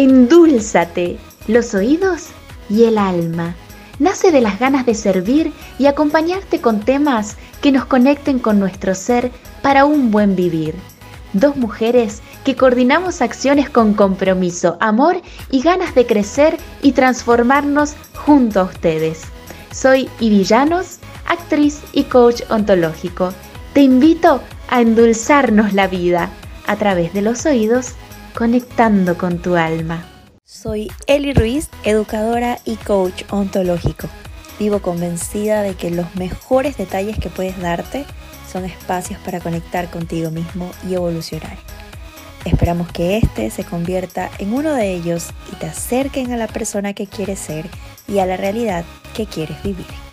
Endúlzate los oídos y el alma. Nace de las ganas de servir y acompañarte con temas que nos conecten con nuestro ser para un buen vivir. Dos mujeres que coordinamos acciones con compromiso, amor y ganas de crecer y transformarnos junto a ustedes. Soy Ivillanos, actriz y coach ontológico. Te invito a endulzarnos la vida a través de los oídos, conectando con tu alma. Soy Eli Ruiz, educadora y coach ontológico. Vivo convencida de que los mejores detalles que puedes darte son espacios para conectar contigo mismo y evolucionar. Esperamos que este se convierta en uno de ellos y te acerquen a la persona que quieres ser y a la realidad que quieres vivir.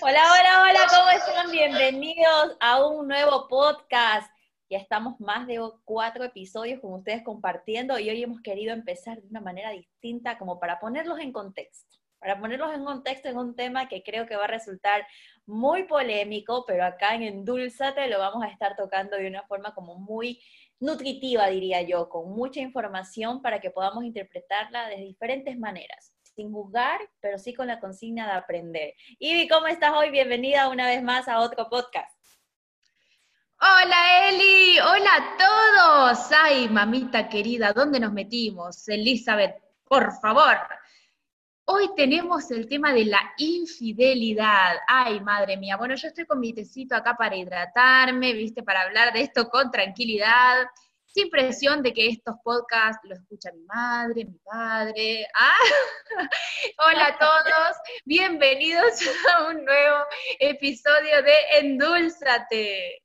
Hola, hola, hola, ¿cómo están? Bienvenidos a un nuevo podcast. Ya estamos más de cuatro episodios con ustedes compartiendo y hoy hemos querido empezar de una manera distinta como para ponerlos en contexto. Para ponerlos en contexto en un tema que creo que va a resultar muy polémico, pero acá en Endulzate lo vamos a estar tocando de una forma como muy nutritiva, diría yo, con mucha información para que podamos interpretarla de diferentes maneras sin juzgar, pero sí con la consigna de aprender. Ivy, ¿cómo estás hoy? Bienvenida una vez más a otro podcast. Hola Eli, hola a todos. Ay, mamita querida, ¿dónde nos metimos? Elizabeth, por favor. Hoy tenemos el tema de la infidelidad. Ay, madre mía. Bueno, yo estoy con mi tecito acá para hidratarme, viste, para hablar de esto con tranquilidad sin presión de que estos podcasts los escucha mi madre, mi padre. Ah, hola a todos, bienvenidos a un nuevo episodio de Endulzate.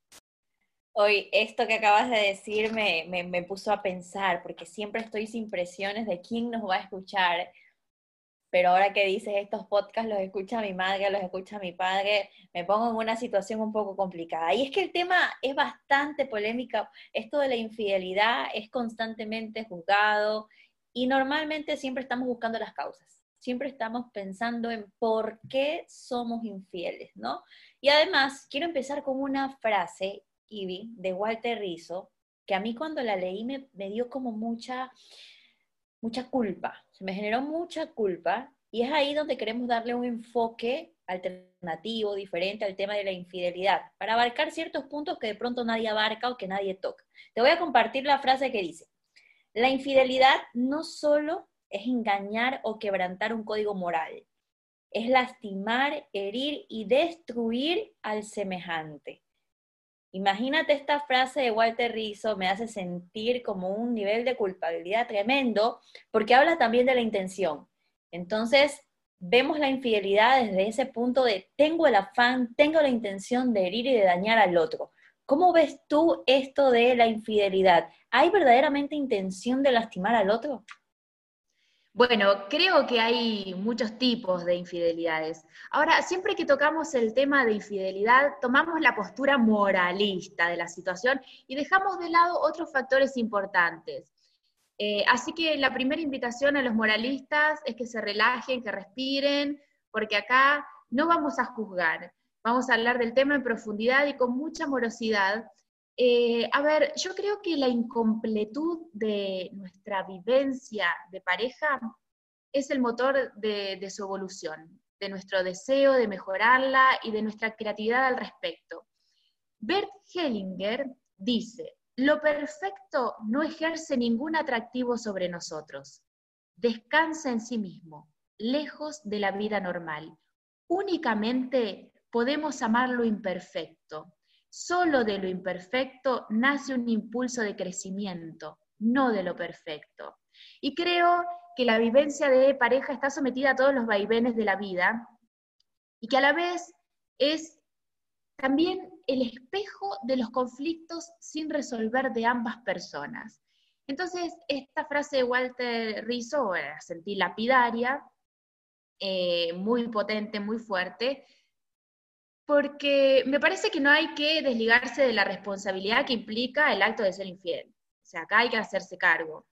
Hoy, esto que acabas de decir me, me puso a pensar, porque siempre estoy sin presiones de quién nos va a escuchar pero ahora que dices estos podcasts los escucha mi madre, los escucha mi padre, me pongo en una situación un poco complicada. Y es que el tema es bastante polémico, esto de la infidelidad es constantemente juzgado y normalmente siempre estamos buscando las causas, siempre estamos pensando en por qué somos infieles, ¿no? Y además, quiero empezar con una frase, Ivy, de Walter Rizzo, que a mí cuando la leí me, me dio como mucha mucha culpa, se me generó mucha culpa y es ahí donde queremos darle un enfoque alternativo, diferente al tema de la infidelidad, para abarcar ciertos puntos que de pronto nadie abarca o que nadie toca. Te voy a compartir la frase que dice, la infidelidad no solo es engañar o quebrantar un código moral, es lastimar, herir y destruir al semejante. Imagínate esta frase de Walter Rizzo, me hace sentir como un nivel de culpabilidad tremendo, porque habla también de la intención. Entonces, vemos la infidelidad desde ese punto de tengo el afán, tengo la intención de herir y de dañar al otro. ¿Cómo ves tú esto de la infidelidad? ¿Hay verdaderamente intención de lastimar al otro? Bueno, creo que hay muchos tipos de infidelidades. Ahora, siempre que tocamos el tema de infidelidad, tomamos la postura moralista de la situación y dejamos de lado otros factores importantes. Eh, así que la primera invitación a los moralistas es que se relajen, que respiren, porque acá no vamos a juzgar, vamos a hablar del tema en profundidad y con mucha morosidad eh, a ver, yo creo que la incompletud de nuestra vivencia de pareja es el motor de, de, su evolución, de nuestro deseo de mejorarla y de nuestra creatividad al respecto. Bert Hellinger dice, lo perfecto no ejerce ningún atractivo sobre nosotros, descansa en sí mismo, lejos de la vida normal. Únicamente podemos amar lo imperfecto, Solo de lo imperfecto nace un impulso de crecimiento, no de lo perfecto. Y creo que la vivencia de pareja está sometida a todos los vaivenes de la vida y que a la vez es también el espejo de los conflictos sin resolver de ambas personas. Entonces, esta frase de Walter Rizzo, la sentí lapidaria, eh, muy potente, muy fuerte, porque me parece que no hay que desligarse de la responsabilidad que implica el acto de ser infiel. O sea, acá hay que hacerse cargo.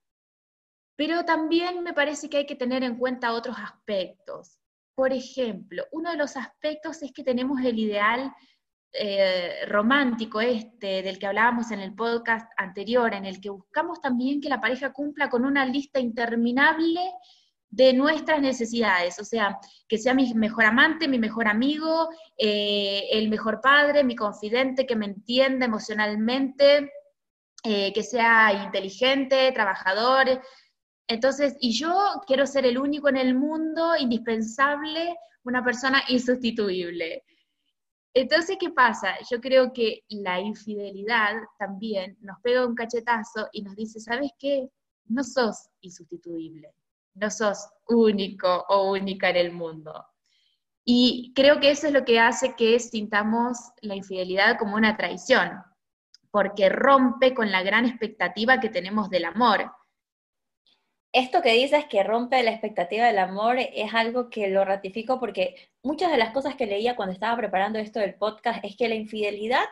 Pero también me parece que hay que tener en cuenta otros aspectos. Por ejemplo, uno de los aspectos es que tenemos el ideal eh, romántico este del que hablábamos en el podcast anterior, en el que buscamos también que la pareja cumpla con una lista interminable de nuestras necesidades, o sea, que sea mi mejor amante, mi mejor amigo, eh, el mejor padre, mi confidente, que me entienda emocionalmente, eh, que sea inteligente, trabajador. Entonces, y yo quiero ser el único en el mundo, indispensable, una persona insustituible. Entonces, ¿qué pasa? Yo creo que la infidelidad también nos pega un cachetazo y nos dice, ¿sabes qué? No sos insustituible, no sos único o única en el mundo. Y creo que eso es lo que hace que sintamos la infidelidad como una traición, porque rompe con la gran expectativa que tenemos del amor esto que dices que rompe la expectativa del amor es algo que lo ratifico porque muchas de las cosas que leía cuando estaba preparando esto del podcast es que la infidelidad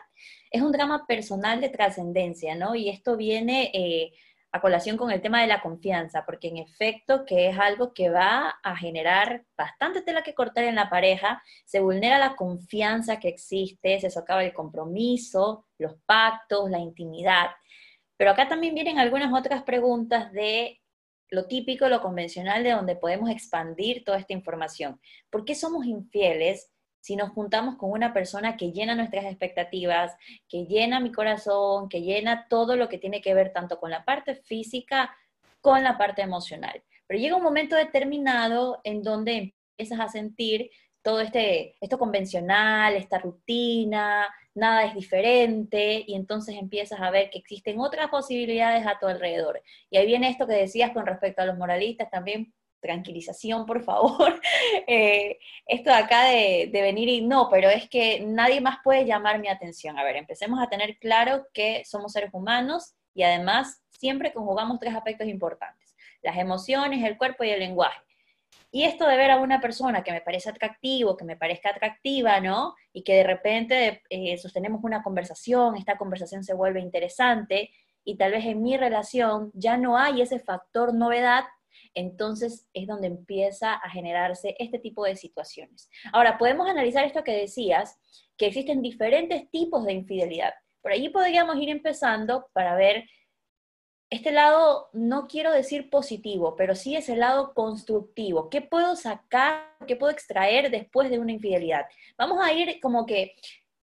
es un drama personal de trascendencia, ¿no? Y esto viene eh, a colación con el tema de la confianza, porque en efecto que es algo que va a generar bastante tela que cortar en la pareja, se vulnera la confianza que existe, se socava el compromiso, los pactos, la intimidad. Pero acá también vienen algunas otras preguntas de lo típico, lo convencional de donde podemos expandir toda esta información. ¿Por qué somos infieles si nos juntamos con una persona que llena nuestras expectativas, que llena mi corazón, que llena todo lo que tiene que ver tanto con la parte física, con la parte emocional? Pero llega un momento determinado en donde empiezas a sentir todo este, esto convencional, esta rutina, nada es diferente y entonces empiezas a ver que existen otras posibilidades a tu alrededor. Y ahí viene esto que decías con respecto a los moralistas también, tranquilización, por favor. Eh, esto de acá de, venir y no, pero es que nadie más puede llamar mi atención. A ver, empecemos a tener claro que somos seres humanos y además siempre conjugamos tres aspectos importantes, las emociones, el cuerpo y el lenguaje. Y esto de ver a una persona que me parece atractivo, que me parezca atractiva, ¿no? Y que de repente eh, sostenemos una conversación, esta conversación se vuelve interesante y tal vez en mi relación ya no hay ese factor novedad, entonces es donde empieza a generarse este tipo de situaciones. Ahora, podemos analizar esto que decías, que existen diferentes tipos de infidelidad. Por allí podríamos ir empezando para ver este lado, no quiero decir positivo, pero sí es el lado constructivo. ¿Qué puedo sacar, qué puedo extraer después de una infidelidad? Vamos a ir como que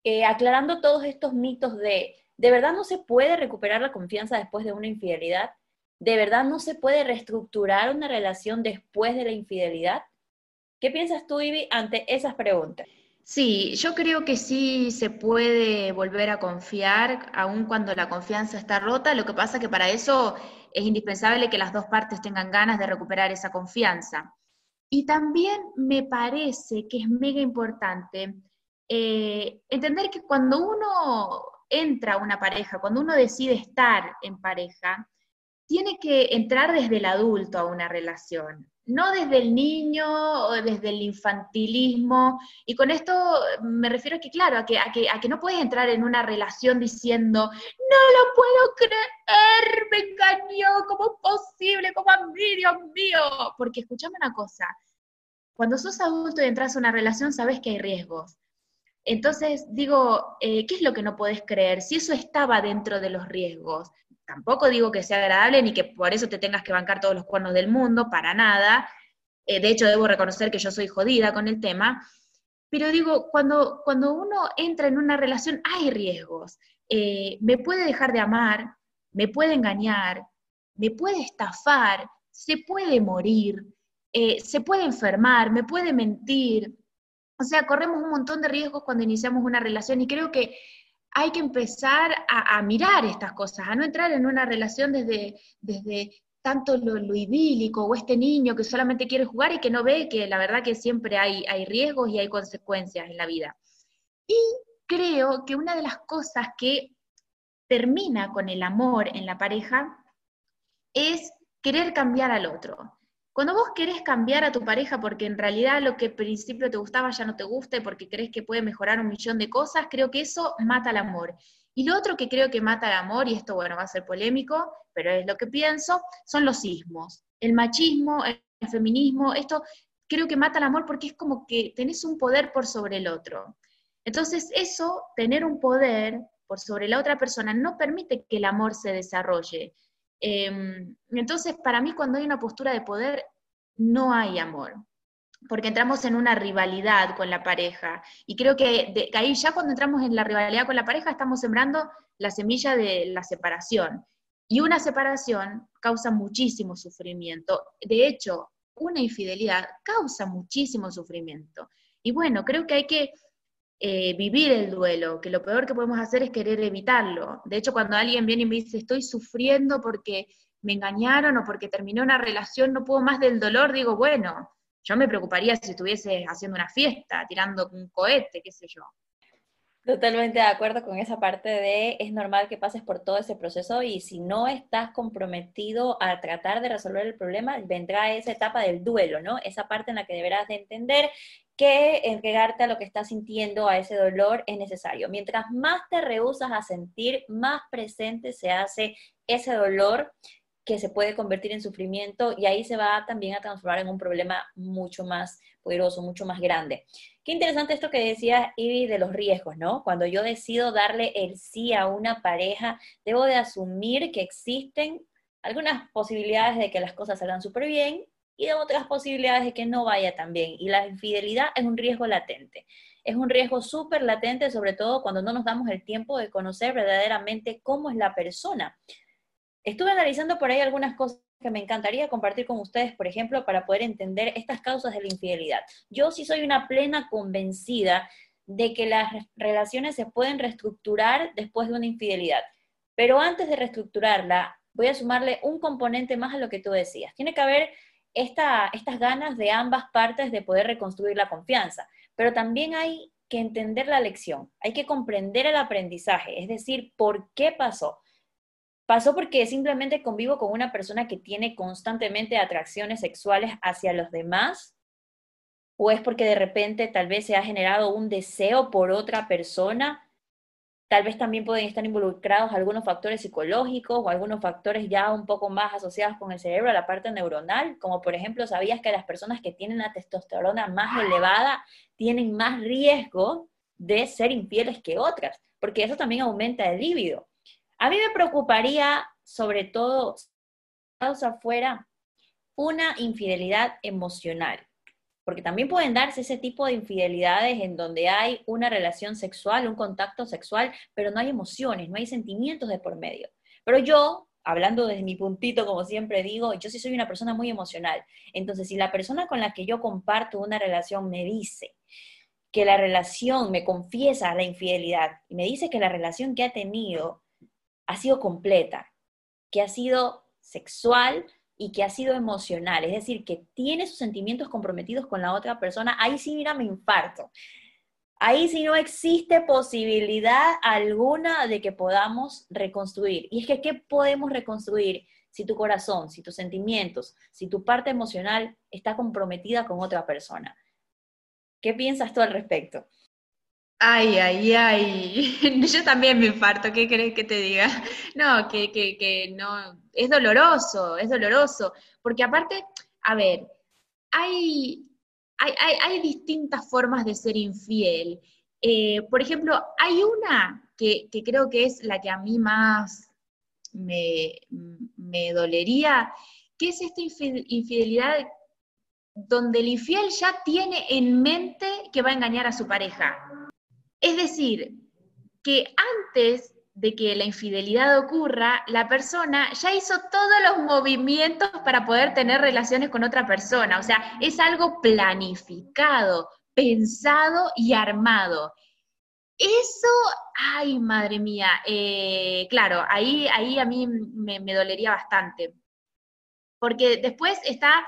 eh, aclarando todos estos mitos de, ¿de verdad no se puede recuperar la confianza después de una infidelidad? ¿De verdad no se puede reestructurar una relación después de la infidelidad? ¿Qué piensas tú, Ivy, ante esas preguntas? Sí, yo creo que sí se puede volver a confiar, aun cuando la confianza está rota. Lo que pasa es que para eso es indispensable que las dos partes tengan ganas de recuperar esa confianza. Y también me parece que es mega importante eh, entender que cuando uno entra a una pareja, cuando uno decide estar en pareja, tiene que entrar desde el adulto a una relación no desde el niño o desde el infantilismo, y con esto me refiero a que, claro, a que, a que, no puedes entrar en una relación diciendo, no lo puedo creer, me engañó, ¿cómo es posible? ¿Cómo a Dios mío? Porque escúchame una cosa, cuando sos adulto y entras a una relación, sabes que hay riesgos. Entonces, digo, eh, ¿qué es lo que no podés creer? Si eso estaba dentro de los riesgos, tampoco digo que sea agradable ni que por eso te tengas que bancar todos los cuernos del mundo, para nada. Eh, de hecho, debo reconocer que yo soy jodida con el tema. Pero digo, cuando, cuando uno entra en una relación hay riesgos. Eh, me puede dejar de amar, me puede engañar, me puede estafar, se puede morir, eh, se puede enfermar, me puede mentir. O sea, corremos un montón de riesgos cuando iniciamos una relación y creo que hay que empezar a, mirar estas cosas, a no entrar en una relación desde, desde tanto lo, idílico o este niño que solamente quiere jugar y que no ve que la verdad que siempre hay, hay riesgos y hay consecuencias en la vida. Y creo que una de las cosas que termina con el amor en la pareja es querer cambiar al otro. Cuando vos querés cambiar a tu pareja porque en realidad lo que al principio te gustaba ya no te gusta y porque crees que puede mejorar un millón de cosas, creo que eso mata el amor. Y lo otro que creo que mata el amor, y esto bueno va a ser polémico, pero es lo que pienso, son los sismos. El machismo, el feminismo, esto creo que mata el amor porque es como que tenés un poder por sobre el otro. Entonces eso, tener un poder por sobre la otra persona, no permite que el amor se desarrolle. Em, entonces, para mí, cuando hay una postura de poder, no hay amor, porque entramos en una rivalidad con la pareja. Y creo que, ahí ya cuando entramos en la rivalidad con la pareja, estamos sembrando la semilla de la separación. Y una separación causa muchísimo sufrimiento. De hecho, una infidelidad causa muchísimo sufrimiento. Y bueno, creo que hay que eh, vivir el duelo, que lo peor que podemos hacer es querer evitarlo. De hecho, cuando alguien viene y me dice, estoy sufriendo porque me engañaron o porque terminé una relación, no puedo más del dolor, digo, bueno, yo me preocuparía si estuviese haciendo una fiesta, tirando un cohete, qué sé yo. Totalmente de acuerdo con esa parte de es normal que pases por todo ese proceso y si no estás comprometido a tratar de resolver el problema, vendrá esa etapa del duelo, ¿no? Esa parte en la que deberás de entender que entregarte a lo que estás sintiendo, a ese dolor, es necesario. Mientras más te rehusas a sentir, más presente se hace ese dolor que se puede convertir en sufrimiento y ahí se va también a transformar en un problema mucho más poderoso, mucho más grande. Qué interesante esto que decía Ivy de los riesgos, ¿no? Cuando yo decido darle el sí a una pareja, debo de asumir que existen algunas posibilidades de que las cosas salgan súper bien y de otras posibilidades de que no vaya tan bien. Y la infidelidad es un riesgo latente. Es un riesgo súper latente, sobre todo cuando no nos damos el tiempo de conocer verdaderamente cómo es la persona. Estuve analizando por ahí algunas cosas que me encantaría compartir con ustedes, por ejemplo, para poder entender estas causas de la infidelidad. Yo sí soy una plena convencida de que las relaciones se pueden reestructurar después de una infidelidad. Pero antes de reestructurarla, voy a sumarle un componente más a lo que tú decías. Tiene que haber esta, estas ganas de ambas partes de poder reconstruir la confianza, pero también hay que entender la lección, hay que comprender el aprendizaje, es decir, por qué pasó. ¿Pasó porque simplemente convivo con una persona que tiene constantemente atracciones sexuales hacia los demás? ¿O es porque de repente tal vez se ha generado un deseo por otra persona? Tal vez también pueden estar involucrados algunos factores psicológicos o algunos factores ya un poco más asociados con el cerebro, la parte neuronal, como por ejemplo, ¿sabías que las personas que tienen la testosterona más elevada tienen más riesgo de ser infieles que otras? Porque eso también aumenta el líbido. A mí me preocuparía, sobre todo, causa fuera una infidelidad emocional, porque también pueden darse ese tipo de infidelidades en donde hay una relación sexual, un contacto sexual, pero no hay emociones, no hay sentimientos de por medio. Pero yo, hablando desde mi puntito, como siempre digo, yo sí soy una persona muy emocional. Entonces, si la persona con la que yo comparto una relación me dice que la relación me confiesa la infidelidad y me dice que la relación que ha tenido ha sido completa, que ha sido sexual y que ha sido emocional, es decir, que tiene sus sentimientos comprometidos con la otra persona, ahí sí, mira, me infarto. Ahí sí no existe posibilidad alguna de que podamos reconstruir. Y es que, ¿qué podemos reconstruir si tu corazón, si tus sentimientos, si tu parte emocional está comprometida con otra persona? ¿Qué piensas tú al respecto? Ay, ay, ay. Yo también me infarto, ¿qué crees que te diga? No, que, que, que no, es doloroso, es doloroso. Porque aparte, a ver, hay, hay, hay, distintas formas de ser infiel. Eh, por ejemplo, hay una que, creo que es la que a mí más me dolería, que es esta infidelidad donde el infiel ya tiene en mente que va a engañar a su pareja. Es decir, que antes de que la infidelidad ocurra, la persona ya hizo todos los movimientos para poder tener relaciones con otra persona. O sea, es algo planificado, pensado y armado. Eso, ay, madre mía, eh, claro, ahí, ahí a mí me, me dolería bastante. Porque después está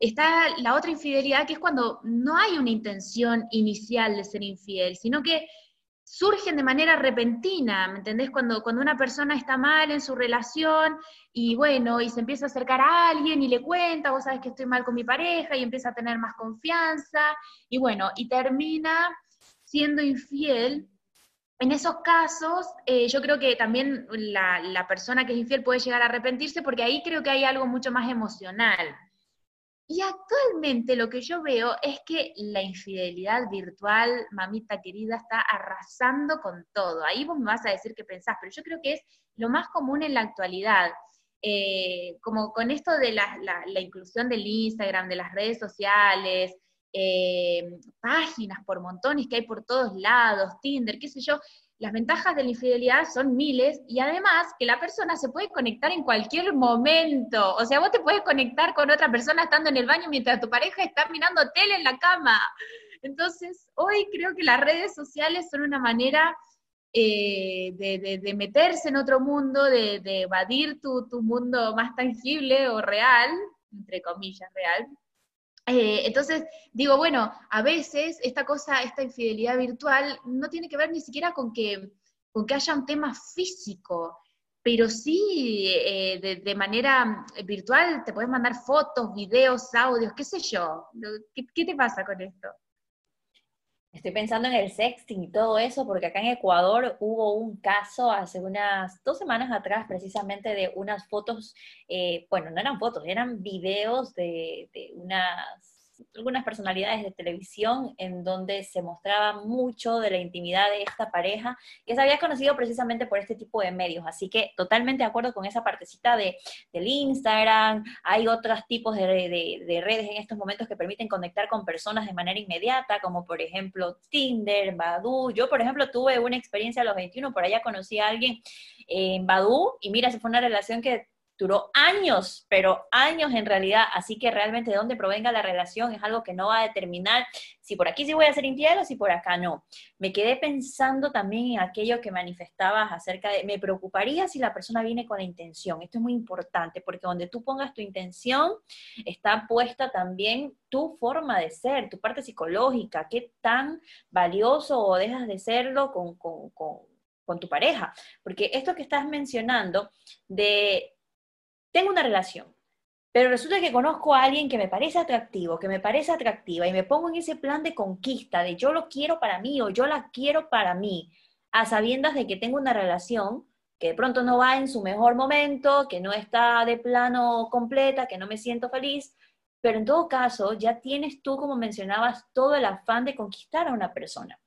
está la otra infidelidad, que es cuando no hay una intención inicial de ser infiel, sino que surgen de manera repentina, ¿me entendés? Cuando, cuando una persona está mal en su relación y bueno, y se empieza a acercar a alguien y le cuenta, vos sabés que estoy mal con mi pareja y empieza a tener más confianza y bueno, y termina siendo infiel. En esos casos, eh, yo creo que también la, la persona que es infiel puede llegar a arrepentirse porque ahí creo que hay algo mucho más emocional. Y actualmente lo que yo veo es que la infidelidad virtual, mamita querida, está arrasando con todo. Ahí vos me vas a decir qué pensás, pero yo creo que es lo más común en la actualidad. Eh, como con esto de la, inclusión del Instagram, de las redes sociales, eh, páginas por montones que hay por todos lados, Tinder, qué sé yo, las ventajas de la infidelidad son miles y además que la persona se puede conectar en cualquier momento. O sea, vos te puedes conectar con otra persona estando en el baño mientras tu pareja está mirando tele en la cama. Entonces, hoy creo que las redes sociales son una manera eh, de, meterse en otro mundo, de, evadir tu, tu mundo más tangible o real, entre comillas, real, eh, entonces, digo, bueno, a veces esta cosa, esta infidelidad virtual, no tiene que ver ni siquiera con que, con que haya un tema físico, pero sí eh, de, manera virtual te puedes mandar fotos, videos, audios, qué sé yo. ¿Qué, ¿Qué, te pasa con esto? Estoy pensando en el sexting y todo eso, porque acá en Ecuador hubo un caso hace unas dos semanas atrás, precisamente de unas fotos, eh, bueno, no eran fotos, eran videos de, de unas algunas personalidades de televisión en donde se mostraba mucho de la intimidad de esta pareja que se había conocido precisamente por este tipo de medios. Así que totalmente de acuerdo con esa partecita de, del Instagram. Hay otros tipos de, de, redes en estos momentos que permiten conectar con personas de manera inmediata, como por ejemplo Tinder, Badoo. Yo, por ejemplo, tuve una experiencia a los 21, por allá conocí a alguien en Badoo y mira, se fue una relación que duró años, pero años en realidad, así que realmente de dónde provenga la relación es algo que no va a determinar si por aquí sí voy a ser infiel o si por acá no. Me quedé pensando también en aquello que manifestabas acerca de, me preocuparía si la persona viene con la intención, esto es muy importante, porque donde tú pongas tu intención, está puesta también tu forma de ser, tu parte psicológica, qué tan valioso o dejas de serlo con, con, con tu pareja. Porque esto que estás mencionando de tengo una relación, pero resulta que conozco a alguien que me parece atractivo, que me parece atractiva y me pongo en ese plan de conquista, de yo lo quiero para mí o yo la quiero para mí, a sabiendas de que tengo una relación que de pronto no va en su mejor momento, que no está de plano completa, que no me siento feliz, pero en todo caso ya tienes tú, como mencionabas, todo el afán de conquistar a una persona.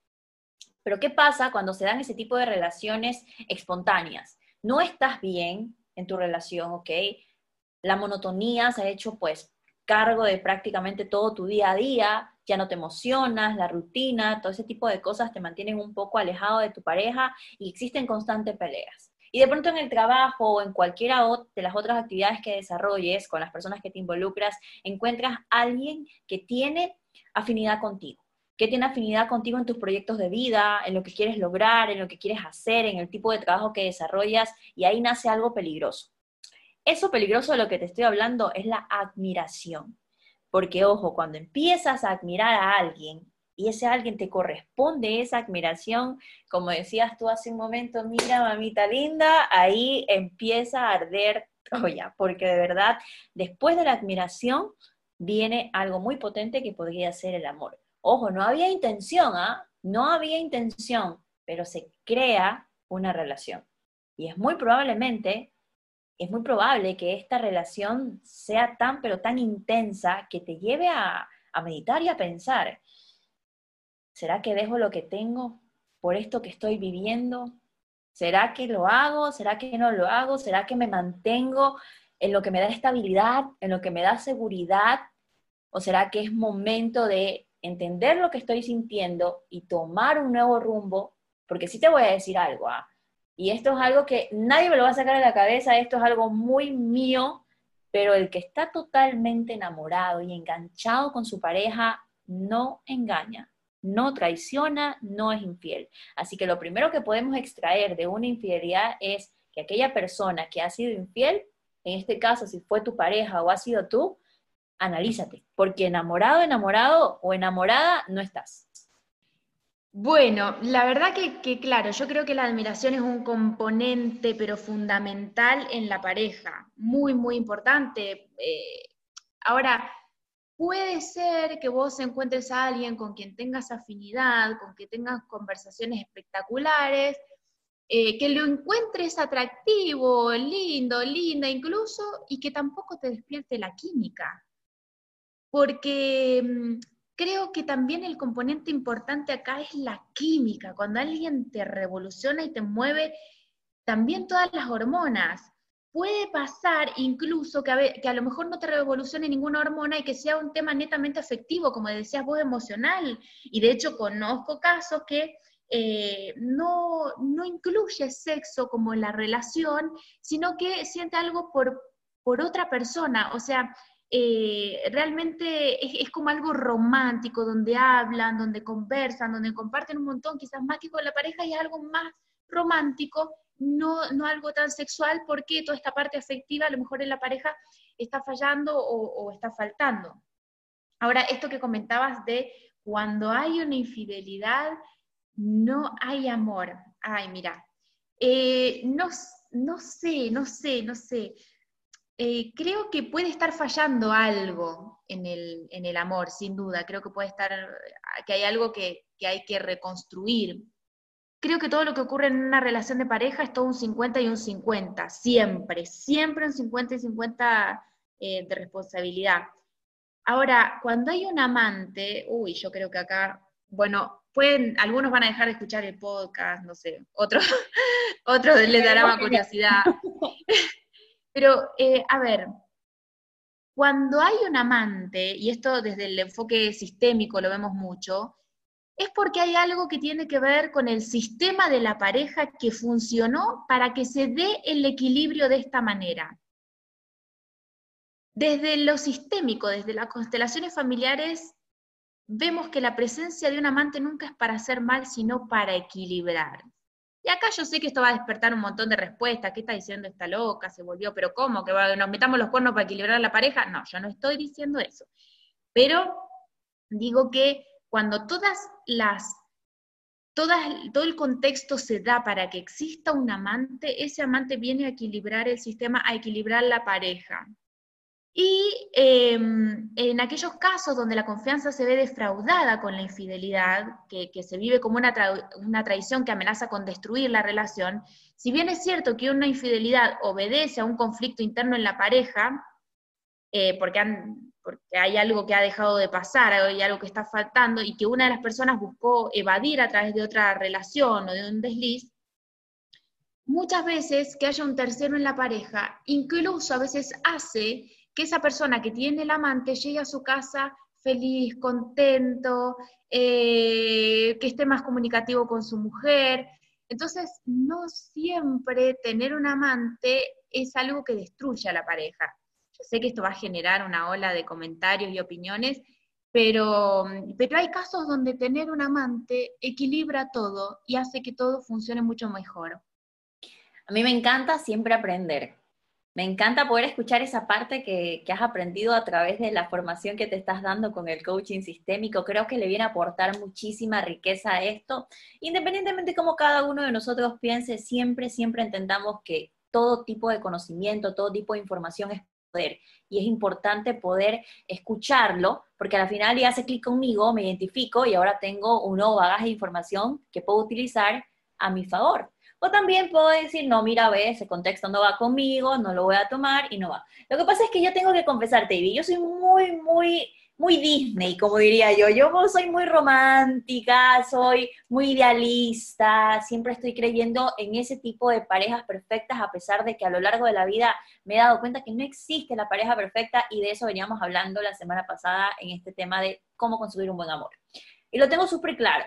Pero ¿qué pasa cuando se dan ese tipo de relaciones espontáneas? No estás bien, en tu relación, ¿ok? La monotonía se ha hecho pues cargo de prácticamente todo tu día a día, ya no te emocionas, la rutina, todo ese tipo de cosas te mantienen un poco alejado de tu pareja y existen constantes peleas. Y de pronto en el trabajo o en cualquiera de las otras actividades que desarrolles con las personas que te involucras, encuentras a alguien que tiene afinidad contigo que tiene afinidad contigo en tus proyectos de vida, en lo que quieres lograr, en lo que quieres hacer, en el tipo de trabajo que desarrollas, y ahí nace algo peligroso. Eso peligroso de lo que te estoy hablando es la admiración. Porque, ojo, cuando empiezas a admirar a alguien y ese alguien te corresponde esa admiración, como decías tú hace un momento, mira, mamita linda, ahí empieza a arder Troya, porque de verdad, después de la admiración, viene algo muy potente que podría ser el amor. Ojo, no había intención, ¿ah? No había intención, pero se crea una relación. Y es muy probablemente, es muy probable que esta relación sea tan, pero tan intensa que te lleve a, a meditar y a pensar, ¿será que dejo lo que tengo por esto que estoy viviendo? ¿Será que lo hago? ¿Será que no lo hago? ¿Será que me mantengo en lo que me da estabilidad, en lo que me da seguridad? ¿O será que es momento de entender lo que estoy sintiendo y tomar un nuevo rumbo, porque sí te voy a decir algo, ¿ah? y esto es algo que nadie me lo va a sacar de la cabeza, esto es algo muy mío, pero el que está totalmente enamorado y enganchado con su pareja no engaña, no traiciona, no es infiel. Así que lo primero que podemos extraer de una infidelidad es que aquella persona que ha sido infiel, en este caso si fue tu pareja o ha sido tú, analízate, porque enamorado, enamorado o enamorada no estás. Bueno, la verdad que, claro, yo creo que la admiración es un componente, pero fundamental en la pareja, muy, muy importante. Eh, ahora, puede ser que vos encuentres a alguien con quien tengas afinidad, con que tengas conversaciones espectaculares, eh, que lo encuentres atractivo, lindo, linda incluso, y que tampoco te despierte la química. Porque mm, creo que también el componente importante acá es la química, cuando alguien te revoluciona y te mueve también todas las hormonas. Puede pasar incluso que a, lo mejor no te revolucione ninguna hormona y que sea un tema netamente afectivo, como decías vos, emocional. Y de hecho conozco casos que eh, no, no incluye sexo como la relación, sino que siente algo por, por otra persona. O sea, eh, realmente es, como algo romántico, donde hablan, donde conversan, donde comparten un montón, quizás más que con la pareja, y es algo más romántico, no, no algo tan sexual, porque toda esta parte afectiva a lo mejor en la pareja está fallando o, está faltando. Ahora, esto que comentabas de cuando hay una infidelidad, no hay amor. Ay, mira, eh, no, no sé, no sé, no sé. Eh, creo que puede estar fallando algo en el, amor, sin duda. Creo que puede estar, que hay algo que, hay que reconstruir. Creo que todo lo que ocurre en una relación de pareja es todo un 50 y un 50, siempre, siempre un 50 y 50 eh, de responsabilidad. Ahora, cuando hay un amante, uy, yo creo que acá, bueno, pueden, algunos van a dejar de escuchar el podcast, no sé, otros, otros les dará más curiosidad. Pero, eh, a ver, cuando hay un amante, y esto desde el enfoque sistémico lo vemos mucho, es porque hay algo que tiene que ver con el sistema de la pareja que funcionó para que se dé el equilibrio de esta manera. Desde lo sistémico, desde las constelaciones familiares, vemos que la presencia de un amante nunca es para hacer mal, sino para equilibrar. Y acá yo sé que esto va a despertar un montón de respuestas. ¿Qué está diciendo esta loca? Se volvió, pero ¿cómo? ¿Que nos metamos los cuernos para equilibrar la pareja? No, yo no estoy diciendo eso. Pero digo que cuando todas las, todas, todo el contexto se da para que exista un amante, ese amante viene a equilibrar el sistema, a equilibrar la pareja. Y em, en aquellos casos donde la confianza se ve defraudada con la infidelidad, que, se vive como una, una, traición que amenaza con destruir la relación, si bien es cierto que una infidelidad obedece a un conflicto interno en la pareja, eh, porque, porque hay algo que ha dejado de pasar, hay algo que está faltando, y que una de las personas buscó evadir a través de otra relación o de un desliz, muchas veces que haya un tercero en la pareja, incluso a veces hace que esa persona que tiene el amante llegue a su casa feliz, contento, eh, que esté más comunicativo con su mujer. Entonces, no siempre tener un amante es algo que destruye a la pareja. Yo sé que esto va a generar una ola de comentarios y opiniones, pero, pero hay casos donde tener un amante equilibra todo y hace que todo funcione mucho mejor. A mí me encanta siempre aprender. Me encanta poder escuchar esa parte que, has aprendido a través de la formación que te estás dando con el coaching sistémico. Creo que le viene a aportar muchísima riqueza a esto. Independientemente de cómo cada uno de nosotros piense, siempre, siempre entendamos que todo tipo de conocimiento, todo tipo de información es poder. Y es importante poder escucharlo, porque al final ya hace clic conmigo, me identifico y ahora tengo un nuevo bagaje de información que puedo utilizar a mi favor. O también puedo decir, no, mira, ve, ese contexto no va conmigo, no lo voy a tomar y no va. Lo que pasa es que yo tengo que confesarte, Ivy, yo soy muy, muy, muy Disney, como diría yo. Yo soy muy romántica, soy muy idealista, siempre estoy creyendo en ese tipo de parejas perfectas, a pesar de que a lo largo de la vida me he dado cuenta que no existe la pareja perfecta y de eso veníamos hablando la semana pasada en este tema de cómo construir un buen amor. Y lo tengo súper claro.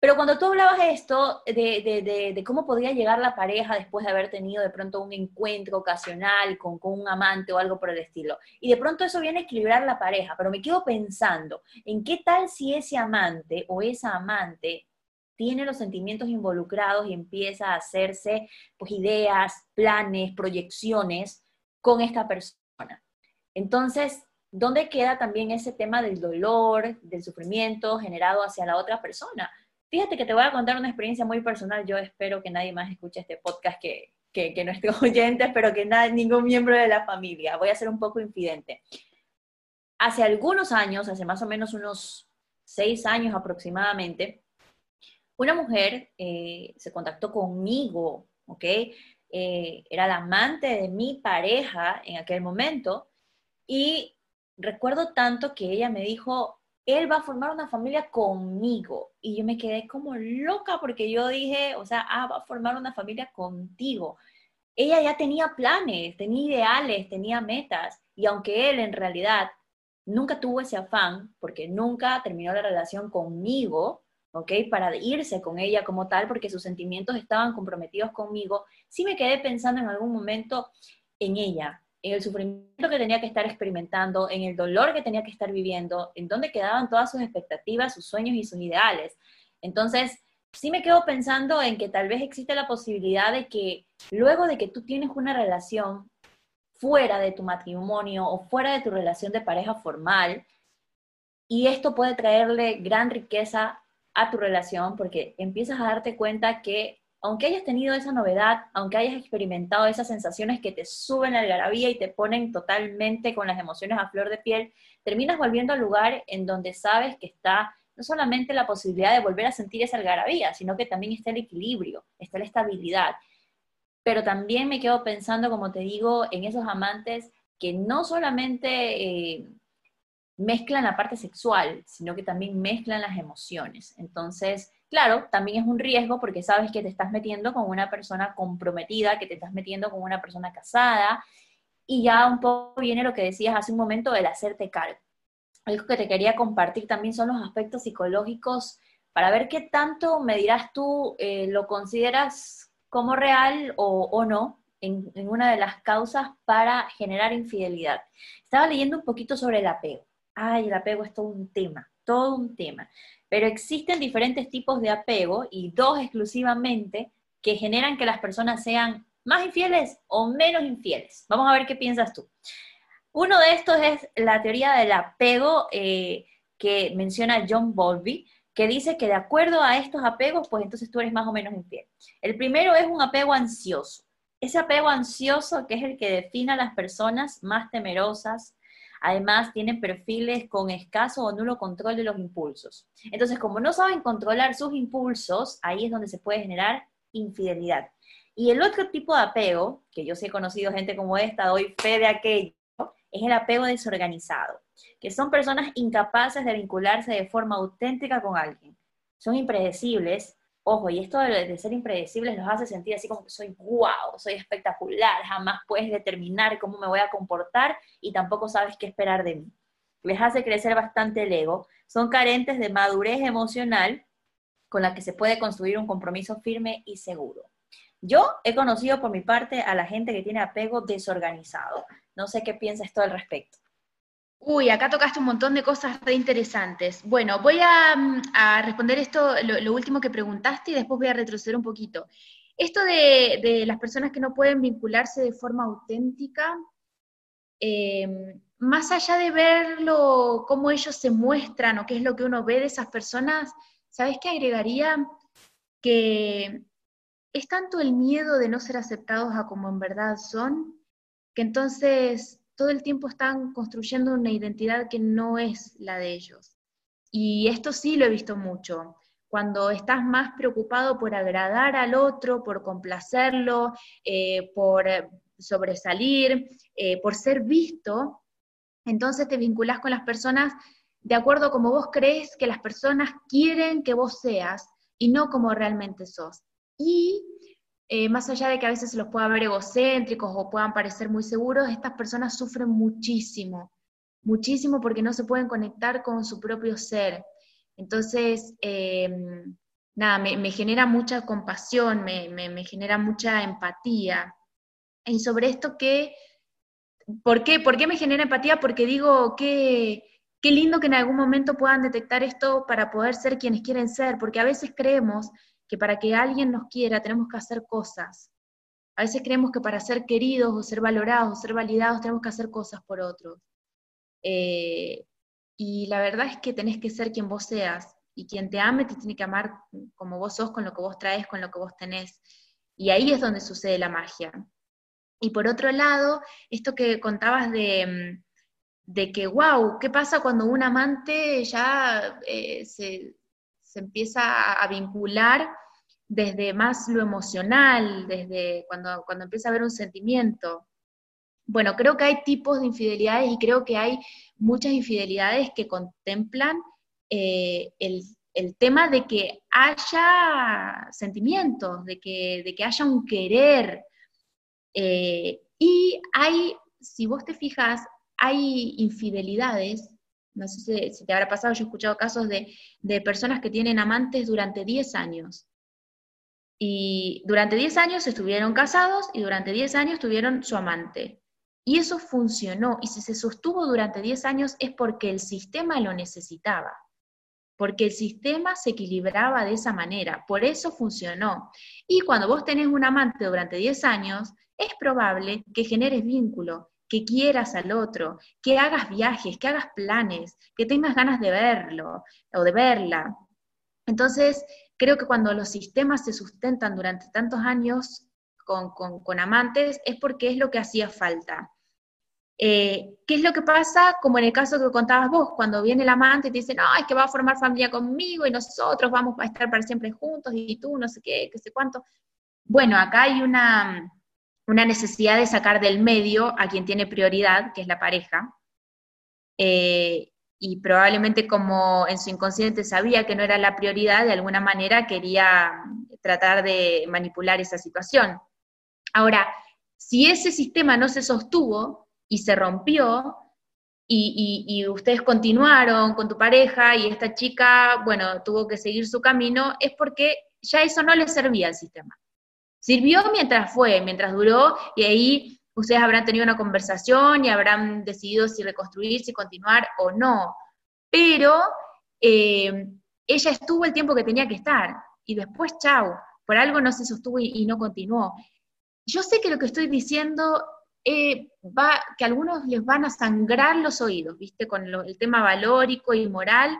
Pero cuando tú hablabas esto de, cómo podría llegar la pareja después de haber tenido de pronto un encuentro ocasional con, un amante o algo por el estilo, y de pronto eso viene a equilibrar la pareja, pero me quedo pensando en qué tal si ese amante o esa amante tiene los sentimientos involucrados y empieza a hacerse pues, ideas, planes, proyecciones con esta persona. Entonces, ¿dónde queda también ese tema del dolor, del sufrimiento generado hacia la otra persona? Fíjate que te voy a contar una experiencia muy personal. Yo espero que nadie más escuche este podcast que, que, que nuestros oyentes, pero que nadie, ningún miembro de la familia. Voy a ser un poco infidente. Hace algunos años, hace más o menos unos seis años aproximadamente, una mujer eh, se contactó conmigo, ¿ok? Eh, era la amante de mi pareja en aquel momento y recuerdo tanto que ella me dijo, él va a formar una familia conmigo. Y yo me quedé como loca porque yo dije, o sea, ah, va a formar una familia contigo. Ella ya tenía planes, tenía ideales, tenía metas. Y aunque él en realidad nunca tuvo ese afán, porque nunca terminó la relación conmigo, ¿ok? Para irse con ella como tal, porque sus sentimientos estaban comprometidos conmigo, sí me quedé pensando en algún momento en ella, en el sufrimiento que tenía que estar experimentando, en el dolor que tenía que estar viviendo, en dónde quedaban todas sus expectativas, sus sueños y sus ideales. Entonces, sí me quedo pensando en que tal vez existe la posibilidad de que luego de que tú tienes una relación fuera de tu matrimonio o fuera de tu relación de pareja formal, y esto puede traerle gran riqueza a tu relación porque empiezas a darte cuenta que aunque hayas tenido esa novedad, aunque hayas experimentado esas sensaciones que te suben la algarabía y te ponen totalmente con las emociones a flor de piel, terminas volviendo al lugar en donde sabes que está no solamente la posibilidad de volver a sentir esa algarabía, sino que también está el equilibrio, está la estabilidad. Pero también me quedo pensando, como te digo, en esos amantes que no solamente eh, mezclan la parte sexual, sino que también mezclan las emociones. Entonces, claro, también es un riesgo porque sabes que te estás metiendo con una persona comprometida, que te estás metiendo con una persona casada, y ya un poco viene lo que decías hace un momento del hacerte cargo. Algo que te quería compartir también son los aspectos psicológicos para ver qué tanto me dirás tú, eh, lo consideras como real o, no en, en una de las causas para generar infidelidad. Estaba leyendo un poquito sobre el apego ay, el apego es todo un tema, todo un tema. Pero existen diferentes tipos de apego y dos exclusivamente que generan que las personas sean más infieles o menos infieles. Vamos a ver qué piensas tú. Uno de estos es la teoría del apego eh, que menciona John Bowlby, que dice que de acuerdo a estos apegos, pues entonces tú eres más o menos infiel. El primero es un apego ansioso. Ese apego ansioso que es el que define a las personas más temerosas, Además, tienen perfiles con escaso o nulo control de los impulsos. Entonces, como no saben controlar sus impulsos, ahí es donde se puede generar infidelidad. Y el otro tipo de apego, que yo sí he conocido gente como esta, doy fe de aquello, es el apego desorganizado, que son personas incapaces de vincularse de forma auténtica con alguien. Son impredecibles, Ojo, y esto de, ser impredecibles los hace sentir así como que soy guau, soy espectacular, jamás puedes determinar cómo me voy a comportar y tampoco sabes qué esperar de mí. Les hace crecer bastante el ego, son carentes de madurez emocional con la que se puede construir un compromiso firme y seguro. Yo he conocido por mi parte a la gente que tiene apego desorganizado. No sé qué piensas tú al respecto. Uy, acá tocaste un montón de cosas re interesantes. Bueno, voy a, mm, responder esto, lo, último que preguntaste, y después voy a retroceder un poquito. Esto de, las personas que no pueden vincularse de forma auténtica, em, más allá de verlo, cómo ellos se muestran o qué es lo que uno ve de esas personas, ¿sabes qué agregaría? Que es tanto el miedo de no ser aceptados a como en verdad son, que entonces todo el tiempo están construyendo una identidad que no es la de ellos. Y esto sí lo he visto mucho. Cuando estás más preocupado por agradar al otro, por complacerlo, eh, por sobresalir, eh, por ser visto, entonces te vinculas con las personas de acuerdo a como vos crees que las personas quieren que vos seas y no como realmente sos. Y eh, más allá de que a veces se los pueda ver egocéntricos o puedan parecer muy seguros, estas personas sufren muchísimo, muchísimo porque no se pueden conectar con su propio ser. Entonces, em, nada, me, genera mucha compasión, me, genera mucha empatía. Y sobre esto, ¿qué, ¿por, qué, ¿por qué me genera empatía? Porque digo, qué, qué lindo que en algún momento puedan detectar esto para poder ser quienes quieren ser, porque a veces creemos que para que alguien nos quiera tenemos que hacer cosas. A veces creemos que para ser queridos o ser valorados o ser validados tenemos que hacer cosas por otros. Eh, y la verdad es que tenés que ser quien vos seas Y quien te ame te tiene que amar como vos sos, con lo que vos traes, con lo que vos tenés. Y ahí es donde sucede la magia. Y por otro lado, esto que contabas de, de que, wow, ¿qué pasa cuando un amante ya eh, se, se, empieza a vincular desde más lo emocional, desde cuando, cuando empieza a haber un sentimiento? Bueno, creo que hay tipos de infidelidades y creo que hay muchas infidelidades que contemplan eh, el, tema de que haya sentimientos, de que, de que haya un querer. Eh, y hay, si vos te fijas, hay infidelidades, no sé si, te habrá pasado, yo he escuchado casos de, de personas que tienen amantes durante 10 años. Y durante 10 años estuvieron casados y durante 10 años tuvieron su amante. Y eso funcionó. Y si se sostuvo durante 10 años es porque el sistema lo necesitaba. Porque el sistema se equilibraba de esa manera. Por eso funcionó. Y cuando vos tenés un amante durante 10 años, es probable que generes vínculo, que quieras al otro, que hagas viajes, que hagas planes, que tengas ganas de verlo o de verla. Entonces, creo que cuando los sistemas se sustentan durante tantos años con, con amantes es porque es lo que hacía falta. Eh, ¿Qué es lo que pasa? Como en el caso que contabas vos, cuando viene el amante y te dice, no, es que va a formar familia conmigo y nosotros vamos a estar para siempre juntos y tú no sé qué, qué sé cuánto. Bueno, acá hay una, una necesidad de sacar del medio a quien tiene prioridad, que es la pareja. Eh, y probablemente como en su inconsciente sabía que no era la prioridad, de alguna manera quería tratar de manipular esa situación. Ahora, si ese sistema no se sostuvo, y se rompió y, ustedes continuaron con tu pareja y esta chica, bueno, tuvo que seguir su camino, es porque ya eso no le servía al sistema. Sirvió mientras fue, mientras duró, y ahí ustedes habrán tenido una conversación y habrán decidido si reconstruir, si continuar o no. Pero eh, ella estuvo el tiempo que tenía que estar, y después, chau, por algo no se sostuvo y, no continuó. Yo sé que lo que estoy diciendo eh, va, que a algunos les van a sangrar los oídos, ¿viste? Con el tema valórico y moral,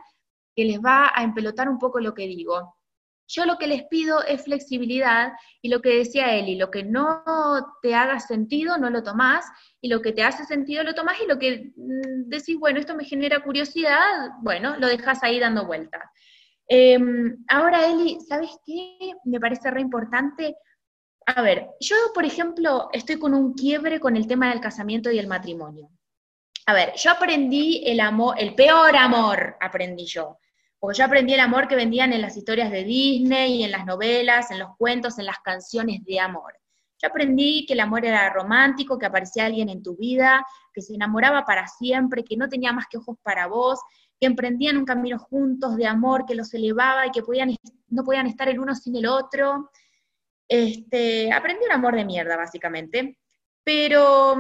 que les va a empelotar un poco lo que digo. Yo lo que les pido es flexibilidad y lo que decía Eli, lo que no te haga sentido no lo tomás y lo que te hace sentido lo tomás y lo que mm, decís, bueno, esto me genera curiosidad, bueno, lo dejas ahí dando vueltas. Em, ahora, Eli, ¿sabes qué? Me parece re importante a ver, yo, por ejemplo, estoy con un quiebre con el tema del casamiento y el matrimonio. A ver, yo aprendí el amor, el peor amor aprendí yo. Porque yo aprendí el amor que vendían en las historias de Disney, y en las novelas, en los cuentos, en las canciones de amor. Yo aprendí que el amor era romántico, que aparecía alguien en tu vida, que se enamoraba para siempre, que no tenía más que ojos para vos, que emprendían un camino juntos de amor, que los elevaba y que no podían estar el uno sin el otro. Este, aprendí un amor de mierda, básicamente. Pero,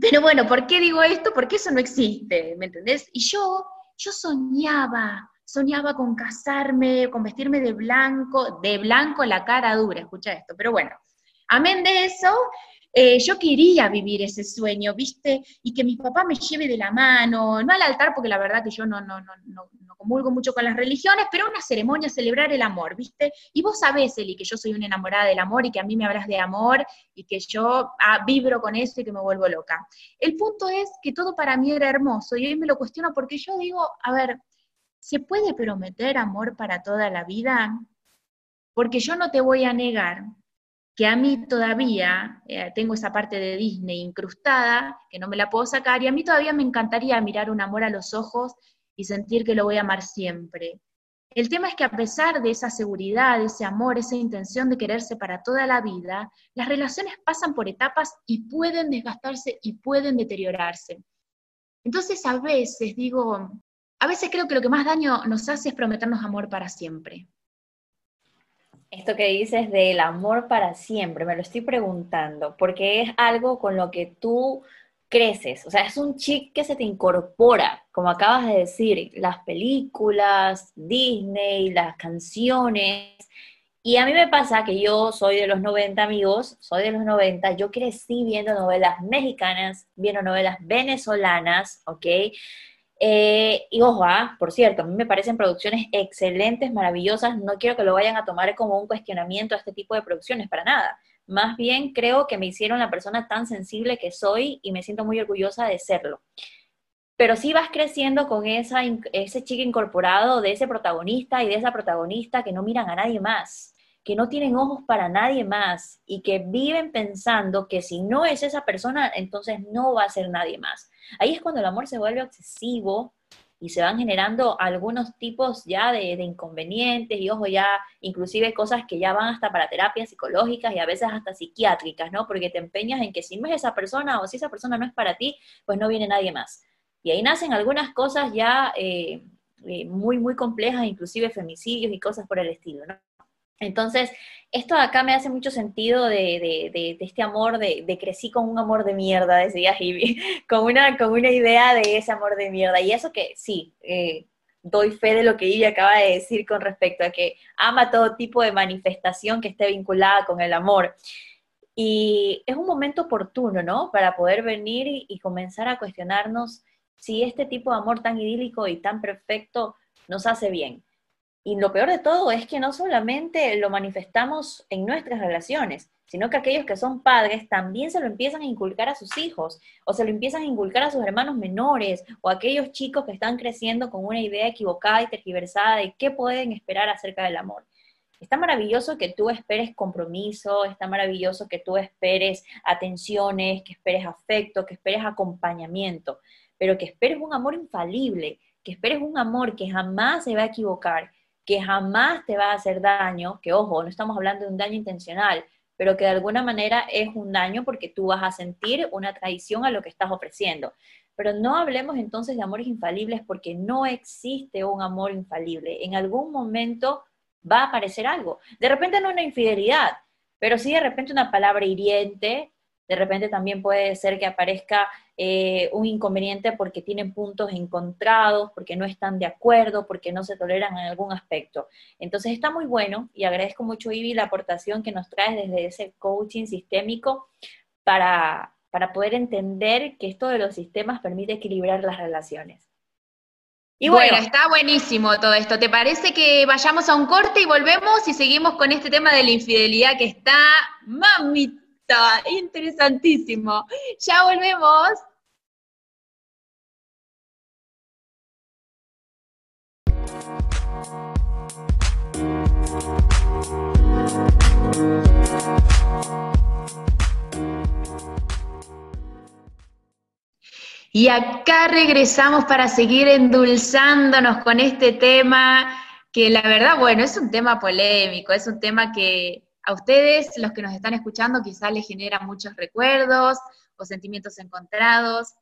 pero bueno, ¿por qué digo esto? Porque eso no existe, ¿me entendés? Y yo, yo soñaba, soñaba con casarme, con vestirme de blanco, de blanco la cara dura, escucha esto, pero bueno, amén de eso, eh, yo quería vivir ese sueño, ¿viste? Y que mi papá me lleve de la mano, no al altar, porque la verdad que yo no, no, no, no, comulgo mucho con las religiones, pero una ceremonia, celebrar el amor, ¿viste? Y vos sabés, Eli, que yo soy una enamorada del amor y que a mí me hablas de amor y que yo ah, vibro con eso y que me vuelvo loca. El punto es que todo para mí era hermoso y hoy me lo cuestiono porque yo digo, a ver, ¿se puede prometer amor para toda la vida? Porque yo no te voy a negar que a mí todavía, eh, tengo esa parte de Disney incrustada, que no me la puedo sacar, y a mí todavía me encantaría mirar un amor a los ojos y sentir que lo voy a amar siempre. El tema es que a pesar de esa seguridad, ese amor, esa intención de quererse para toda la vida, las relaciones pasan por etapas y pueden desgastarse y pueden deteriorarse. Entonces a veces digo, a veces creo que lo que más daño nos hace es prometernos amor para siempre esto que dices del amor para siempre, me lo estoy preguntando, porque es algo con lo que tú creces, o sea, es un chip que se te incorpora, como acabas de decir, las películas, Disney, las canciones. Y a mí me pasa que yo soy de los 90 amigos, soy de los 90, yo crecí viendo novelas mexicanas, viendo novelas venezolanas, ¿ok? Eh, y ojo, ah, por cierto, a mí me parecen producciones excelentes, maravillosas, no quiero que lo vayan a tomar como un cuestionamiento a este tipo de producciones, para nada. Más bien creo que me hicieron la persona tan sensible que soy y me siento muy orgullosa de serlo. Pero sí vas creciendo con esa, ese chico incorporado de ese protagonista y de esa protagonista que no miran a nadie más, que no tienen ojos para nadie más y que viven pensando que si no es esa persona, entonces no va a ser nadie más. Ahí es cuando el amor se vuelve obsesivo y se van generando algunos tipos ya de, inconvenientes y ojo ya, inclusive cosas que ya van hasta para terapias psicológicas y a veces hasta psiquiátricas, ¿no? Porque te empeñas en que si no es esa persona o si esa persona no es para ti, pues no viene nadie más. Y ahí nacen algunas cosas ya eh, eh, muy, muy complejas, inclusive femicidios y cosas por el estilo, ¿no? Entonces, esto acá me hace mucho sentido de, este amor, de, crecí con un amor de mierda, decía Ivy, con una, con una idea de ese amor de mierda. Y eso que sí, eh, doy fe de lo que Ivy acaba de decir con respecto a que ama todo tipo de manifestación que esté vinculada con el amor. Y es un momento oportuno, ¿no? Para poder venir y comenzar a cuestionarnos si este tipo de amor tan idílico y tan perfecto nos hace bien y lo peor de todo es que no solamente lo manifestamos en nuestras relaciones, sino que aquellos que son padres también se lo empiezan a inculcar a sus hijos, o se lo empiezan a inculcar a sus hermanos menores, o a aquellos chicos que están creciendo con una idea equivocada y tergiversada de qué pueden esperar acerca del amor. Está maravilloso que tú esperes compromiso, está maravilloso que tú esperes atenciones, que esperes afecto, que esperes acompañamiento, pero que esperes un amor infalible, que esperes un amor que jamás se va a equivocar, que jamás te va a hacer daño, que ojo, no estamos hablando de un daño intencional, pero que de alguna manera es un daño porque tú vas a sentir una traición a lo que estás ofreciendo. Pero no hablemos entonces de amores infalibles porque no existe un amor infalible. En algún momento va a aparecer algo. De repente no una infidelidad, pero sí de repente una palabra hiriente, de repente también puede ser que aparezca eh, un inconveniente porque tienen puntos encontrados, porque no están de acuerdo, porque no se toleran en algún aspecto. Entonces está muy bueno y agradezco mucho, Ivy, la aportación que nos traes desde ese coaching sistémico para, para poder entender que esto de los sistemas permite equilibrar las relaciones. Y bueno, está buenísimo todo esto. ¿Te parece que vayamos a un corte y volvemos y seguimos con este tema de la infidelidad que está, mami, interesantísimo. Ya volvemos. Y acá regresamos para seguir endulzándonos con este tema, que la verdad, bueno, es un tema polémico, es un tema que a ustedes, los que nos están escuchando, quizás les genera muchos recuerdos o sentimientos encontrados.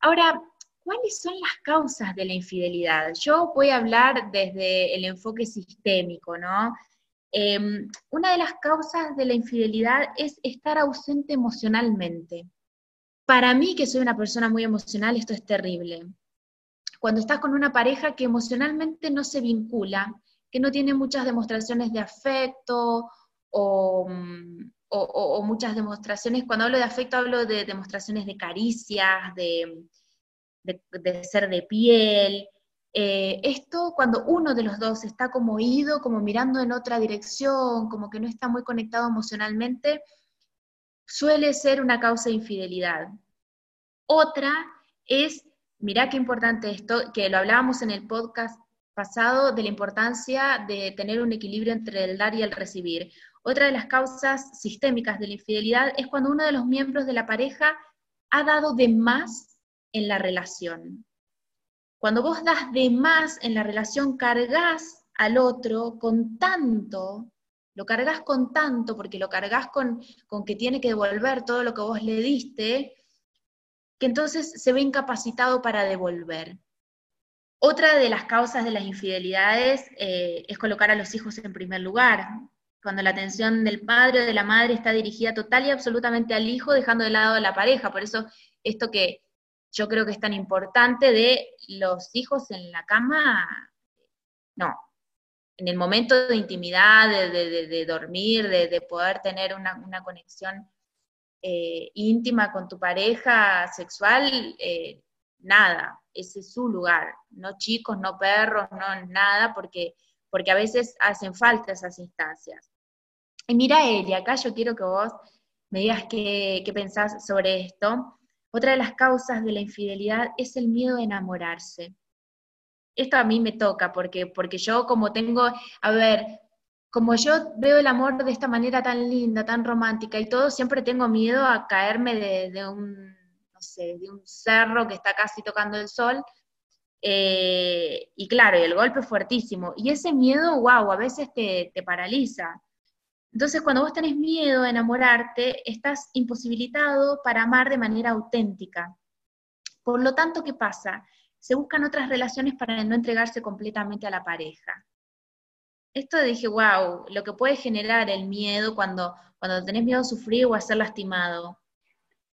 Ahora, ¿cuáles son las causas de la infidelidad? Yo voy a hablar desde el enfoque sistémico, ¿no? Em, una de las causas de la infidelidad es estar ausente emocionalmente. Para mí, que soy una persona muy emocional, esto es terrible. Cuando estás con una pareja que emocionalmente no se vincula, que no tiene muchas demostraciones de afecto Mm, o, muchas demostraciones, cuando hablo de afecto hablo de demostraciones de caricias, de, ser de piel. Eh, esto cuando uno de los dos está como ido, como mirando en otra dirección, como que no está muy conectado emocionalmente, suele ser una causa de infidelidad. Otra es, mirá qué importante esto, que lo hablábamos en el podcast pasado, de la importancia de tener un equilibrio entre el dar y el recibir. Otra de las causas sistémicas de la infidelidad es cuando uno de los miembros de la pareja ha dado de más en la relación. Cuando vos das de más en la relación, cargas al otro con tanto, lo cargas con tanto, porque lo cargas con, con que tiene que devolver todo lo que vos le diste, que entonces se ve incapacitado para devolver. Otra de las causas de las infidelidades eh, es colocar a los hijos en primer lugar cuando la atención del padre o de la madre está dirigida total y absolutamente al hijo, dejando de lado a la pareja. Por eso esto que yo creo que es tan importante de los hijos en la cama, no. En el momento de intimidad, de, dormir, de, poder tener una, conexión eh, íntima con tu pareja sexual, eh, nada, ese es su lugar, no chicos, no perros, no nada, porque, porque a veces hacen falta esas instancias. Y mira, Eli, acá yo quiero que vos me digas qué, qué pensás sobre esto. Otra de las causas de la infidelidad es el miedo a enamorarse. Esto a mí me toca, porque, porque yo como tengo, a ver, como yo veo el amor de esta manera tan linda, tan romántica y todo, siempre tengo miedo a caerme de, un, no sé, de un cerro que está casi tocando el sol. Eh, y claro, y el golpe es fuertísimo. Y ese miedo, wow, a veces te, te paraliza. Entonces, cuando vos tenés miedo a enamorarte, estás imposibilitado para amar de manera auténtica. Por lo tanto, ¿qué pasa? Se buscan otras relaciones para no entregarse completamente a la pareja esto dije, wow, lo que puede generar el miedo cuando, cuando tenés miedo a sufrir o a ser lastimado.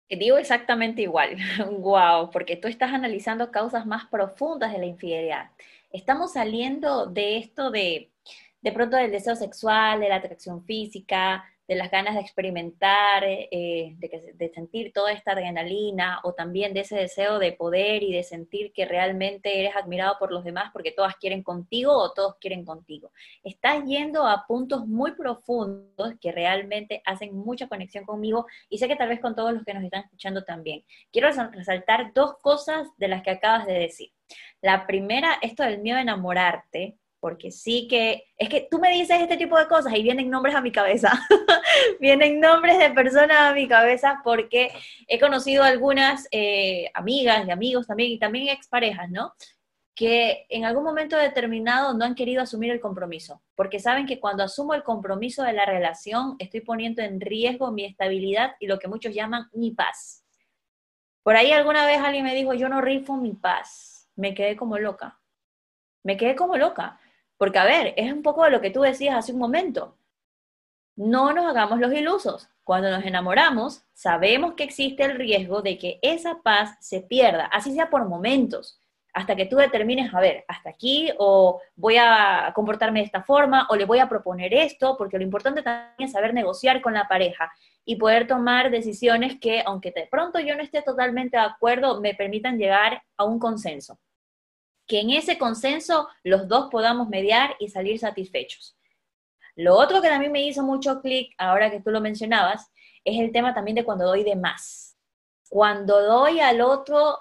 Digo exactamente igual, wow, porque tú estás analizando causas más profundas de la infidelidad. Estamos saliendo de esto de, de pronto del deseo sexual, de la atracción física, de las ganas de experimentar, eh, de, sentir toda esta adrenalina o también de ese deseo de poder y de sentir que realmente eres admirado por los demás porque todas quieren contigo o todos quieren contigo. Estás yendo a puntos muy profundos que realmente hacen mucha conexión conmigo y sé que tal vez con todos los que nos están escuchando también. Quiero resaltar dos cosas de las que acabas de decir. La primera, esto del miedo a enamorarte, porque sí que, es que tú me dices este tipo de cosas y vienen nombres a mi cabeza, vienen nombres de personas a mi cabeza porque he conocido algunas eh, amigas y amigos también y también exparejas, ¿no? Que en algún momento determinado no han querido asumir el compromiso, porque saben que cuando asumo el compromiso de la relación estoy poniendo en riesgo mi estabilidad y lo que muchos llaman mi paz. Por ahí alguna vez alguien me dijo, yo no rifo mi paz, me quedé como loca, me quedé como loca porque, a ver, es un poco de lo que tú decías hace un momento. No nos hagamos los ilusos. Cuando nos enamoramos, sabemos que existe el riesgo de que esa paz se pierda, así sea por momentos, hasta que tú determines, a ver, hasta aquí, o voy a comportarme de esta forma, o le voy a proponer esto, porque lo importante también es saber negociar con la pareja y poder tomar decisiones que, aunque de pronto yo no esté totalmente de acuerdo, me permitan llegar a un consenso que en ese consenso los dos podamos mediar y salir satisfechos. Lo otro que también me hizo mucho clic, ahora que tú lo mencionabas, es el tema también de cuando doy de más. Cuando doy al otro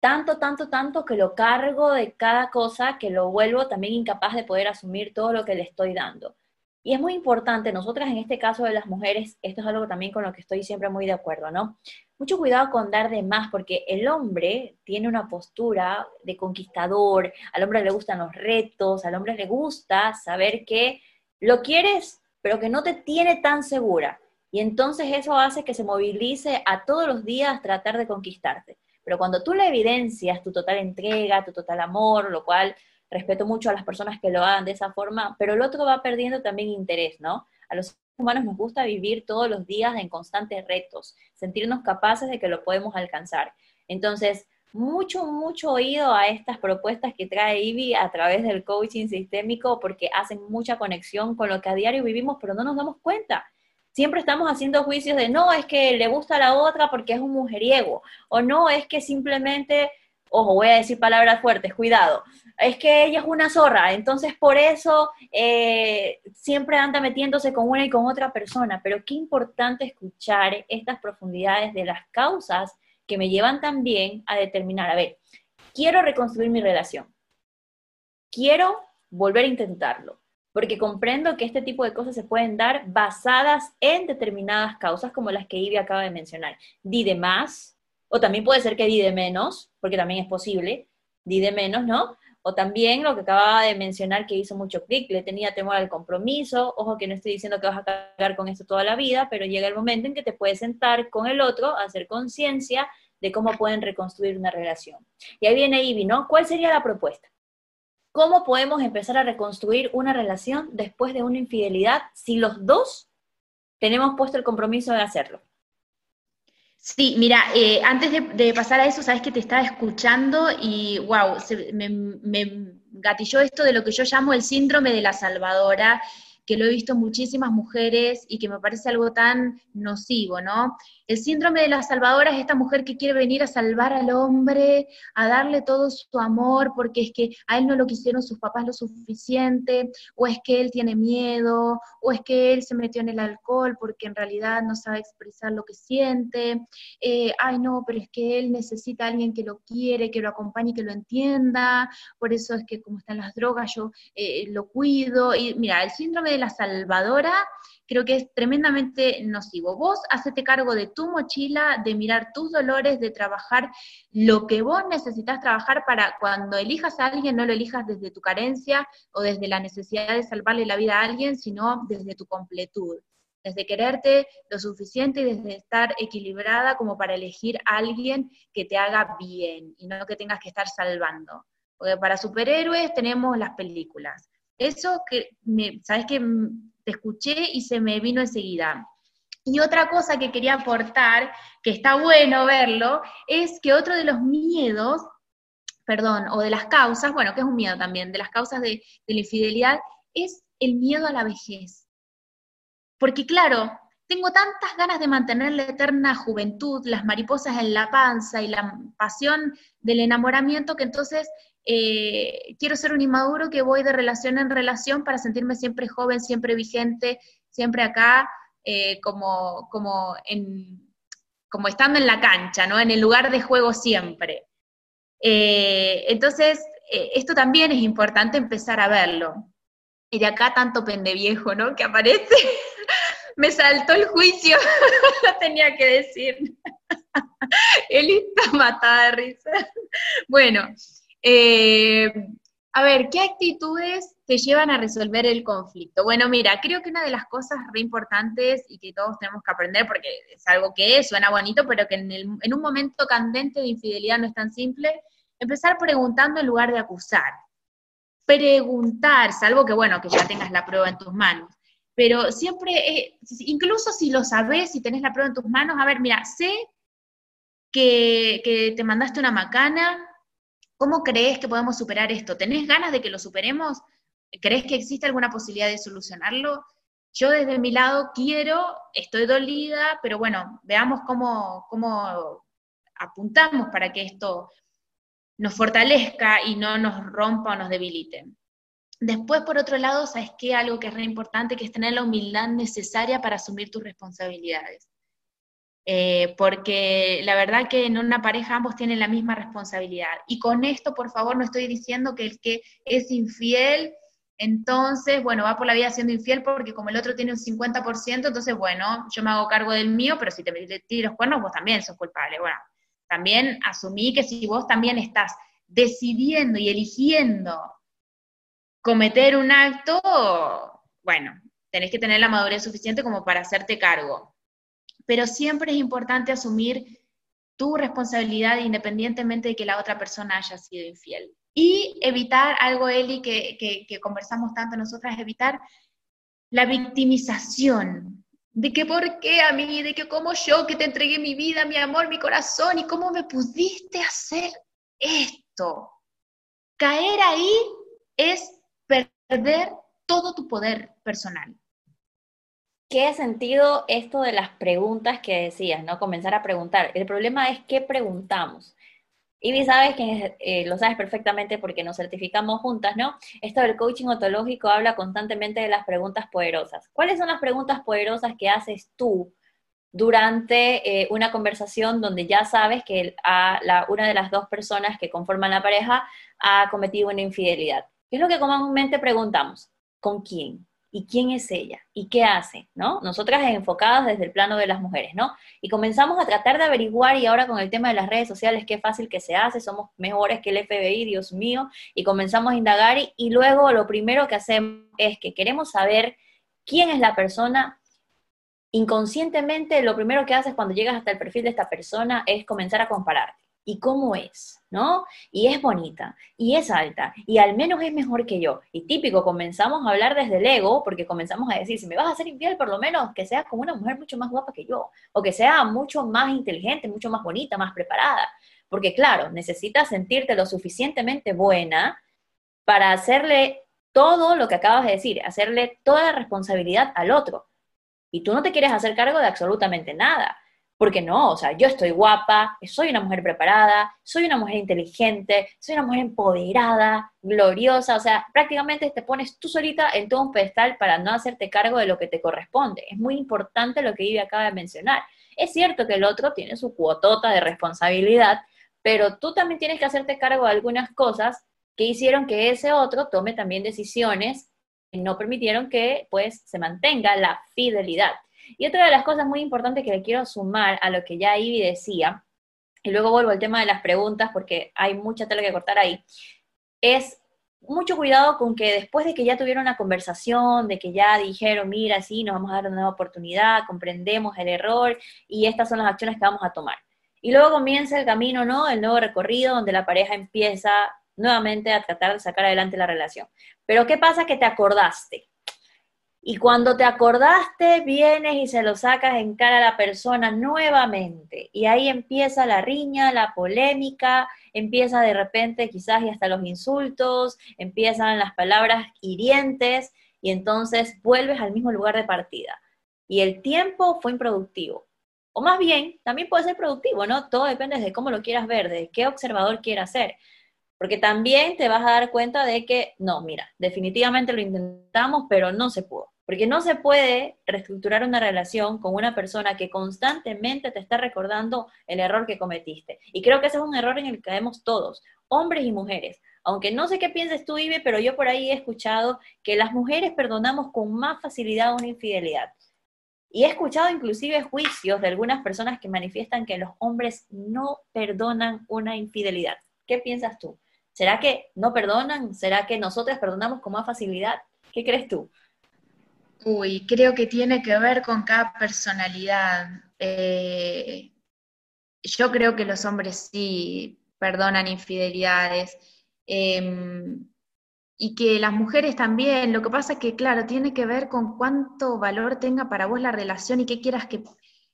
tanto, tanto, tanto que lo cargo de cada cosa, que lo vuelvo también incapaz de poder asumir todo lo que le estoy dando. Y es muy importante, nosotras en este caso de las mujeres, esto es algo también con lo que estoy siempre muy de acuerdo, ¿no? mucho cuidado con dar de más, porque el hombre tiene una postura de conquistador, al hombre le gustan los retos, al hombre le gusta saber que lo quieres, pero que no te tiene tan segura. Y entonces eso hace que se movilice a todos los días tratar de conquistarte. Pero cuando tú le evidencias tu total entrega, tu total amor, lo cual respeto mucho a las personas que lo hagan de esa forma, pero el otro va perdiendo también interés, ¿no? A los humanos nos gusta vivir todos los días en constantes retos, sentirnos capaces de que lo podemos alcanzar. Entonces, mucho, mucho oído a estas propuestas que trae Ivy a través del coaching sistémico porque hacen mucha conexión con lo que a diario vivimos, pero no nos damos cuenta. Siempre estamos haciendo juicios de no, es que le gusta a la otra porque es un mujeriego, o no, es que simplemente, ojo, voy a decir palabras fuertes, cuidado, es que ella es una zorra, entonces por eso eh, siempre anda metiéndose con una y con otra persona, pero qué importante escuchar estas profundidades de las causas que me llevan también a determinar, a ver, quiero reconstruir mi relación, quiero volver a intentarlo, porque comprendo que este tipo de cosas se pueden dar basadas en determinadas causas como las que Ivy acaba de mencionar. Di de más, o también puede ser que di de menos, porque también es posible, di de menos, ¿no? O también lo que acababa de mencionar que hizo mucho clic, le tenía temor al compromiso, ojo que no estoy diciendo que vas a cargar con esto toda la vida, pero llega el momento en que te puedes sentar con el otro, hacer conciencia de cómo pueden reconstruir una relación. Y ahí viene Ivy, ¿no? ¿Cuál sería la propuesta? ¿Cómo podemos empezar a reconstruir una relación después de una infidelidad si los dos tenemos puesto el compromiso de hacerlo? Sí, mira, eh, antes de, pasar a eso, sabes que te estaba escuchando y wow, me, gatilló esto de lo que yo llamo el síndrome de la salvadora, que lo he visto muchísimas mujeres y que me parece algo tan nocivo, ¿no? El síndrome de la salvadora es esta mujer que quiere venir a salvar al hombre, a darle todo su amor, porque es que a él no lo quisieron sus papás lo suficiente, o es que él tiene miedo, o es que él se metió en el alcohol porque en realidad no sabe expresar lo que siente. Eh, ay, no, pero es que él necesita a alguien que lo quiere, que lo acompañe, que lo entienda. Por eso es que como están las drogas, yo eh, lo cuido. Y mira, el síndrome de la salvadora creo que es tremendamente nocivo. Vos hacete cargo de tu mochila, de mirar tus dolores, de trabajar lo que vos necesitas trabajar para cuando elijas a alguien, no lo elijas desde tu carencia o desde la necesidad de salvarle la vida a alguien, sino desde tu completud desde quererte lo suficiente y desde estar equilibrada como para elegir a alguien que te haga bien y no que tengas que estar salvando. Porque para superhéroes tenemos las películas. Eso que, me, ¿sabes que te escuché y se me vino enseguida. Y otra cosa que quería aportar, que está bueno verlo, es que otro de los miedos, perdón, o de las causas, bueno, que es un miedo también, de las causas de, de la infidelidad, es el miedo a la vejez. Porque claro, tengo tantas ganas de mantener la eterna juventud, las mariposas en la panza y la pasión del enamoramiento, que entonces eh, quiero ser un inmaduro que voy de relación en relación para sentirme siempre joven, siempre vigente, siempre acá, eh, como, como, en, como estando en la cancha, ¿no? En el lugar de juego siempre. Eh, entonces, esto también es importante empezar a verlo. Y de acá tanto pendeviejo, ¿no? Que aparece. Me saltó el juicio, lo tenía que decir. Él está matada de risa. Bueno, eh, a ver, ¿qué actitudes te llevan a resolver el conflicto? Bueno, mira, creo que una de las cosas re importantes y que todos tenemos que aprender, porque es algo que es, suena bonito, pero que en, un momento candente de infidelidad no es tan simple, empezar preguntando en lugar de acusar. Preguntar, salvo que, bueno, que ya tengas la prueba en tus manos. Pero siempre, eh, incluso si lo sabes, si tenés la prueba en tus manos, a ver, mira, sé que te mandaste una macana, ¿Cómo crees que podemos superar esto? ¿Tenés ganas de que lo superemos? ¿Crees que existe alguna posibilidad de solucionarlo? Yo desde mi lado quiero, estoy dolida, pero bueno, veamos cómo, cómo apuntamos para que esto nos fortalezca y no nos rompa o nos debilite. Después, por otro lado, ¿sabes qué? Algo que es re importante, que es tener la humildad necesaria para asumir tus responsabilidades. Eh, porque la verdad que en una pareja ambos tienen la misma responsabilidad. Y con esto, por favor, no estoy diciendo que el que es infiel, entonces, bueno, va por la vida siendo infiel porque como el otro tiene un 50%, entonces, bueno, yo me hago cargo del mío, pero si te tiras los cuernos, vos también sos culpable. Bueno, también asumí que si vos también estás decidiendo y eligiendo cometer un acto, bueno, tenés que tener la madurez suficiente como para hacerte cargo pero siempre es importante asumir tu responsabilidad independientemente de que la otra persona haya sido infiel. Y evitar algo, Eli, que, que, conversamos tanto nosotras, evitar la victimización, de que por qué a mí, de que como yo que te entregué mi vida, mi amor, mi corazón, y cómo me pudiste hacer esto. Caer ahí es perder todo tu poder personal. ¿Qué sentido esto de las preguntas que decías, no? Comenzar a preguntar. El problema es qué preguntamos. Y sabes que eh, lo sabes perfectamente porque nos certificamos juntas, ¿no? Esto del coaching ontológico habla constantemente de las preguntas poderosas. ¿Cuáles son las preguntas poderosas que haces tú durante eh, una conversación donde ya sabes que la, una de las dos personas que conforman la pareja ha cometido una infidelidad? ¿Qué es lo que comúnmente preguntamos? ¿Con quién? Y quién es ella y qué hace, ¿no? Nosotras enfocadas desde el plano de las mujeres, ¿no? Y comenzamos a tratar de averiguar y ahora con el tema de las redes sociales, qué fácil que se hace, somos mejores que el FBI, Dios mío, y comenzamos a indagar y, y luego lo primero que hacemos es que queremos saber quién es la persona. Inconscientemente lo primero que haces cuando llegas hasta el perfil de esta persona es comenzar a compararte y cómo es, ¿no? Y es bonita, y es alta, y al menos es mejor que yo. Y típico, comenzamos a hablar desde el ego, porque comenzamos a decir, si me vas a hacer infiel, por lo menos que seas como una mujer mucho más guapa que yo, o que sea mucho más inteligente, mucho más bonita, más preparada. Porque claro, necesitas sentirte lo suficientemente buena para hacerle todo lo que acabas de decir, hacerle toda la responsabilidad al otro. Y tú no te quieres hacer cargo de absolutamente nada. Porque no, o sea, yo estoy guapa, soy una mujer preparada, soy una mujer inteligente, soy una mujer empoderada, gloriosa, o sea, prácticamente te pones tú solita en todo un pedestal para no hacerte cargo de lo que te corresponde. Es muy importante lo que Ivy acaba de mencionar. Es cierto que el otro tiene su cuotota de responsabilidad, pero tú también tienes que hacerte cargo de algunas cosas que hicieron que ese otro tome también decisiones que no permitieron que pues se mantenga la fidelidad. Y otra de las cosas muy importantes que le quiero sumar a lo que ya Ivy decía, y luego vuelvo al tema de las preguntas porque hay mucha tela que cortar ahí, es mucho cuidado con que después de que ya tuvieron una conversación, de que ya dijeron, mira, sí, nos vamos a dar una nueva oportunidad, comprendemos el error y estas son las acciones que vamos a tomar. Y luego comienza el camino, ¿no? El nuevo recorrido donde la pareja empieza nuevamente a tratar de sacar adelante la relación. Pero ¿qué pasa? Que te acordaste. Y cuando te acordaste, vienes y se lo sacas en cara a la persona nuevamente. Y ahí empieza la riña, la polémica, empieza de repente quizás y hasta los insultos, empiezan las palabras hirientes y entonces vuelves al mismo lugar de partida. Y el tiempo fue improductivo. O más bien, también puede ser productivo, ¿no? Todo depende de cómo lo quieras ver, de qué observador quieras ser. Porque también te vas a dar cuenta de que, no, mira, definitivamente lo intentamos, pero no se pudo. Porque no se puede reestructurar una relación con una persona que constantemente te está recordando el error que cometiste. Y creo que ese es un error en el que caemos todos, hombres y mujeres. Aunque no sé qué pienses tú, Ibe, pero yo por ahí he escuchado que las mujeres perdonamos con más facilidad una infidelidad. Y he escuchado inclusive juicios de algunas personas que manifiestan que los hombres no perdonan una infidelidad. ¿Qué piensas tú? ¿Será que no perdonan? ¿Será que nosotras perdonamos con más facilidad? ¿Qué crees tú? Uy, creo que tiene que ver con cada personalidad. Eh, yo creo que los hombres sí perdonan infidelidades. Em, y que las mujeres también, lo que pasa es que, claro, tiene que ver con cuánto valor tenga para vos la relación y qué quieras que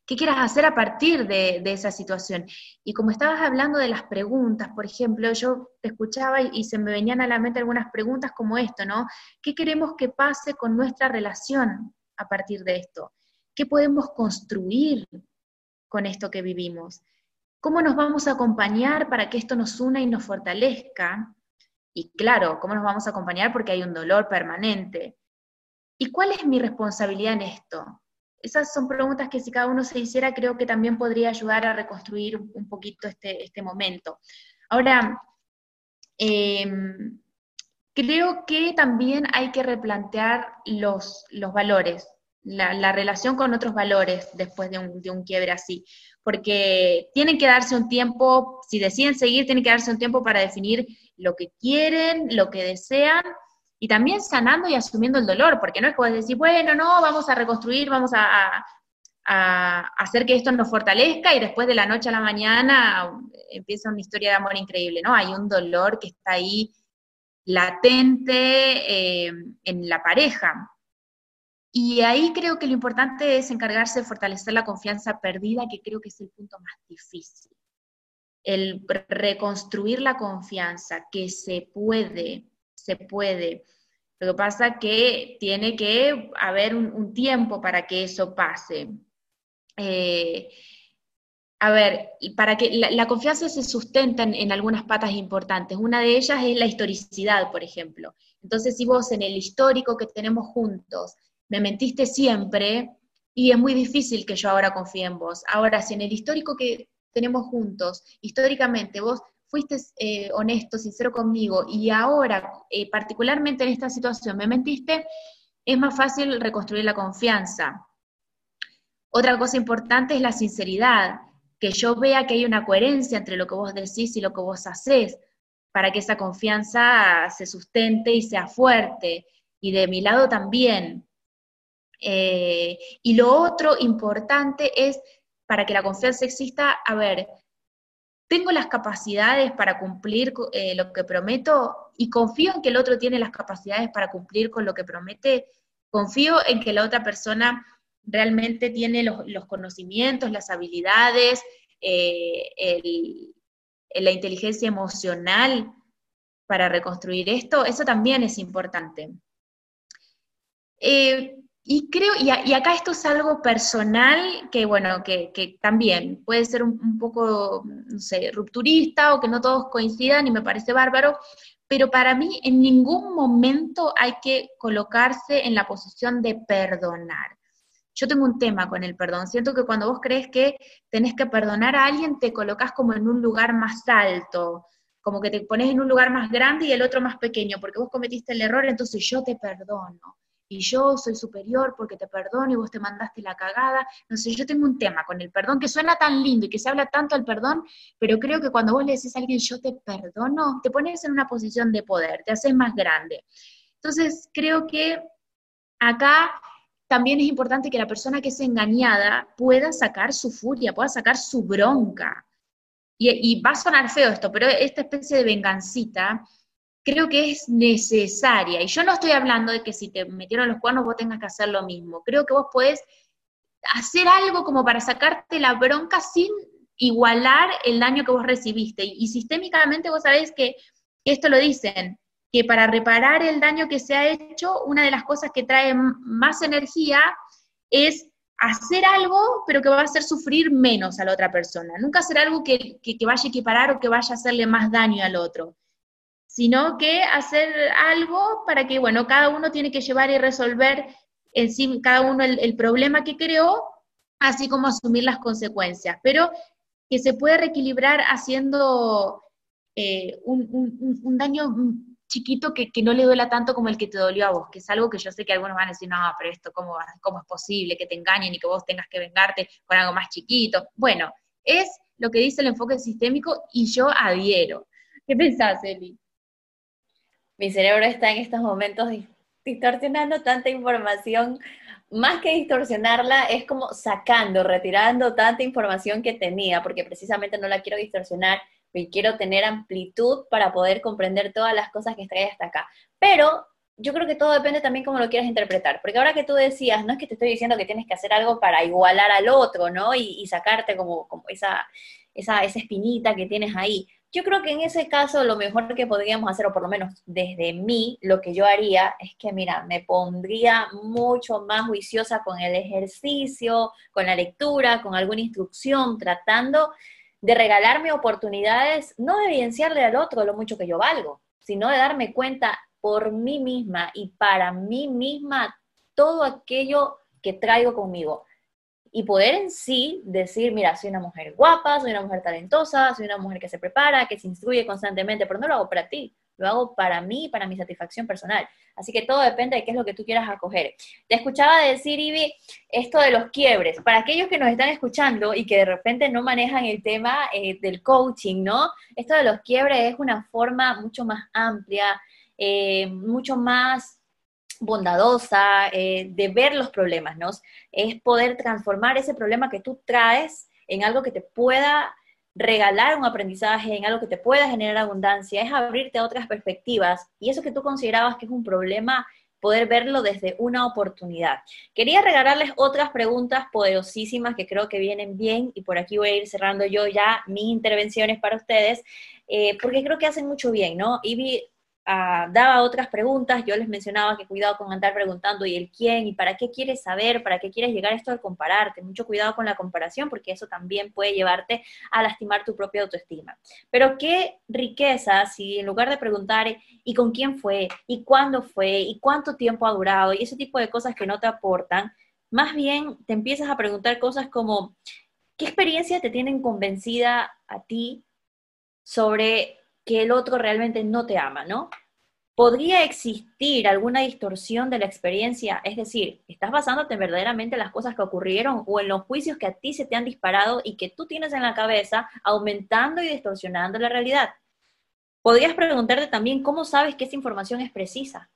qué quieras hacer a partir de, esa situación. Y como estabas hablando de las preguntas, por ejemplo, yo te escuchaba y, se me venían a la mente algunas preguntas como esto, ¿no? ¿Qué queremos que pase con nuestra relación a partir de esto? ¿Qué podemos construir con esto que vivimos? ¿Cómo nos vamos a acompañar para que esto nos una y nos fortalezca? Y claro, ¿cómo nos vamos a acompañar? Porque hay un dolor permanente. ¿Y cuál es mi responsabilidad en esto? Esas son preguntas que si cada uno se hiciera, creo que también podría ayudar a reconstruir un poquito este, este momento. Ahora, em, creo que también hay que replantear los, los valores, la, relación con otros valores después de un, de un quiebre así, porque tienen que darse un tiempo, si deciden seguir, tienen que darse un tiempo para definir lo que quieren, lo que desean y también sanando y asumiendo el dolor, porque no es como decir, bueno, no, vamos a reconstruir, vamos a, hacer que esto nos fortalezca y después de la noche a la mañana empieza una historia de amor increíble, ¿no? Hay un dolor que está ahí latente eh, en la pareja. Y ahí creo que lo importante es encargarse de fortalecer la confianza perdida, que creo que es el punto más difícil. El reconstruir la confianza, que se puede, se puede. Lo que pasa que tiene que haber un, tiempo para que eso pase. Eh, a ver, para que la, confianza se sustenta en, algunas patas importantes. Una de ellas es la historicidad, por ejemplo. Entonces, si vos en el histórico que tenemos juntos me mentiste siempre, y es muy difícil que yo ahora confíe en vos. Ahora, si en el histórico que tenemos juntos, históricamente vos fuiste eh, honesto, sincero conmigo y ahora, eh, particularmente en esta situación, me mentiste, es más fácil reconstruir la confianza. Otra cosa importante es la sinceridad, que yo vea que hay una coherencia entre lo que vos decís y lo que vos haces, para que esa confianza se sustente y sea fuerte. Y de mi lado también. Eh, y lo otro importante es, para que la confianza exista, a ver, tengo las capacidades para cumplir eh, lo que prometo y confío en que el otro tiene las capacidades para cumplir con lo que promete, confío en que la otra persona realmente tiene los, conocimientos, las habilidades, eh, la inteligencia emocional para reconstruir esto, eso también es importante. Eh, y creo, y, acá esto es algo personal que, bueno, que, también puede ser un, poco, no sé, rupturista o que no todos coincidan y me parece bárbaro, pero para mí en ningún momento hay que colocarse en la posición de perdonar. Yo tengo un tema con el perdón. Siento que cuando vos crees que tenés que perdonar a alguien, te colocas como en un lugar más alto, como que te pones en un lugar más grande y el otro más pequeño, porque vos cometiste el error, entonces yo te perdono y yo soy superior porque te perdono y vos te mandaste la cagada. No sé, yo tengo un tema con el perdón que suena tan lindo y que se habla tanto del perdón, pero creo que cuando vos le decís a alguien yo te perdono, te pones en una posición de poder, te haces más grande. Entonces, creo que acá también es importante que la persona que es engañada pueda sacar su furia, pueda sacar su bronca. Y, y va a sonar feo esto, pero esta especie de vengancita creo que es necesaria. Y yo no estoy hablando de que si te metieron los cuernos vos tengas que hacer lo mismo. Creo que vos podés hacer algo como para sacarte la bronca sin igualar el daño que vos recibiste. Y, sistémicamente vos sabés que esto lo dicen, que para reparar el daño que se ha hecho, una de las cosas que trae más energía es hacer algo, pero que va a hacer sufrir menos a la otra persona. Nunca hacer algo que, que vaya a equiparar o que vaya a hacerle más daño al otro sino que hacer algo para que, bueno, cada uno tiene que llevar y resolver en sí, cada uno el, problema que creó, así como asumir las consecuencias, pero que se puede reequilibrar haciendo eh, un, daño chiquito que, no le duela tanto como el que te dolió a vos, que es algo que yo sé que algunos van a decir, no, pero esto, ¿cómo, cómo es posible que te engañen y que vos tengas que vengarte con algo más chiquito? Bueno, es lo que dice el enfoque sistémico y yo adhiero. ¿Qué pensás, Eli? Mi cerebro está en estos momentos distorsionando tanta información. Más que distorsionarla, es como sacando, retirando tanta información que tenía, porque precisamente no la quiero distorsionar y quiero tener amplitud para poder comprender todas las cosas que están hasta acá. Pero yo creo que todo depende también cómo lo quieras interpretar, porque ahora que tú decías, no es que te estoy diciendo que tienes que hacer algo para igualar al otro, ¿no? Y, sacarte como, como esa, esa, esa espinita que tienes ahí, yo creo que en ese caso lo mejor que podríamos hacer, o por lo menos desde mí, lo que yo haría es que, mira, me pondría mucho más juiciosa con el ejercicio, con la lectura, con alguna instrucción, tratando de regalarme oportunidades, no de evidenciarle al otro lo mucho que yo valgo, sino de darme cuenta por mí misma y para mí misma todo aquello que traigo conmigo y poder en sí decir, mira, soy una mujer guapa, soy una mujer talentosa, soy una mujer que se prepara, que se instruye constantemente, pero no lo hago para ti, lo hago para mí, para mi satisfacción personal. Así que todo depende de qué es lo que tú quieras acoger. Te escuchaba decir, Ivy, esto de los quiebres. Para aquellos que nos están escuchando y que de repente no manejan el tema eh, del coaching, ¿no? Esto de los quiebres es una forma mucho más amplia, eh, mucho más bondadosa, eh, de ver los problemas, ¿no? Es poder transformar ese problema que tú traes en algo que te pueda regalar un aprendizaje, en algo que te pueda generar abundancia, es abrirte a otras perspectivas y eso que tú considerabas que es un problema, poder verlo desde una oportunidad. Quería regalarles otras preguntas poderosísimas que creo que vienen bien y por aquí voy a ir cerrando yo ya mis intervenciones para ustedes, eh, porque creo que hacen mucho bien, ¿no? Y daba otras preguntas, yo les mencionaba que cuidado con andar preguntando y el quién y para qué quieres saber, para qué quieres llegar a esto de compararte, mucho cuidado con la comparación porque eso también puede llevarte a lastimar tu propia autoestima. Pero qué riqueza si en lugar de preguntar y con quién fue y cuándo fue y cuánto tiempo ha durado y ese tipo de cosas que no te aportan, más bien te empiezas a preguntar cosas como ¿qué experiencia te tienen convencida a ti sobre que el otro realmente no te ama, ¿no? ¿Podría existir alguna distorsión de la experiencia? Es decir, ¿estás basándote verdaderamente en las cosas que ocurrieron o en los juicios que a ti se te han disparado y que tú tienes en la cabeza, aumentando y distorsionando la realidad? Podrías preguntarte también cómo sabes que esa información es precisa.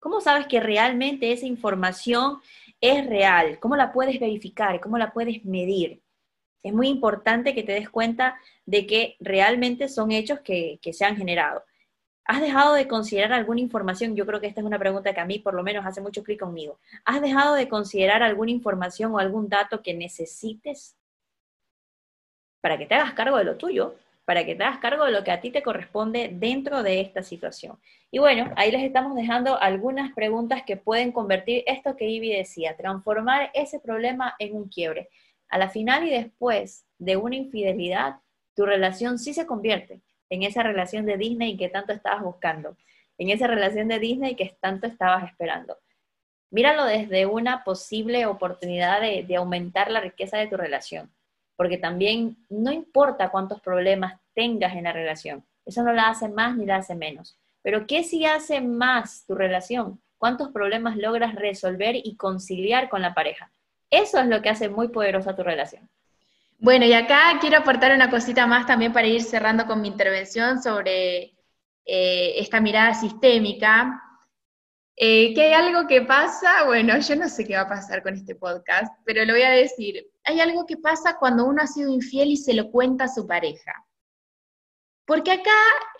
¿Cómo sabes que realmente esa información es real? ¿Cómo la puedes verificar? ¿Cómo la puedes medir? Es muy importante que te des cuenta de que realmente son hechos que, se han generado. ¿Has dejado de considerar alguna información? Yo creo que esta es una pregunta que a mí por lo menos hace mucho clic conmigo. ¿Has dejado de considerar alguna información o algún dato que necesites para que te hagas cargo de lo tuyo? para que te hagas cargo de lo que a ti te corresponde dentro de esta situación. Y bueno, ahí les estamos dejando algunas preguntas que pueden convertir esto que Ivy decía, transformar ese problema en un quiebre. A la final y después de una infidelidad, tu relación sí se convierte en esa relación de Disney que tanto estabas buscando, en esa relación de Disney que tanto estabas esperando. Míralo desde una posible oportunidad de, de aumentar la riqueza de tu relación porque también no importa cuántos problemas tengas en la relación, eso no la hace más ni la hace menos. Pero ¿qué si hace más tu relación? ¿Cuántos problemas logras resolver y conciliar con la pareja? Eso es lo que hace muy poderosa tu relación. Bueno, y acá quiero aportar una cosita más también para ir cerrando con mi intervención sobre eh, esta mirada sistémica. Eh, que hay algo que pasa, bueno, yo no sé qué va a pasar con este podcast, pero lo voy a decir hay algo que pasa cuando uno ha sido infiel y se lo cuenta a su pareja. Porque acá,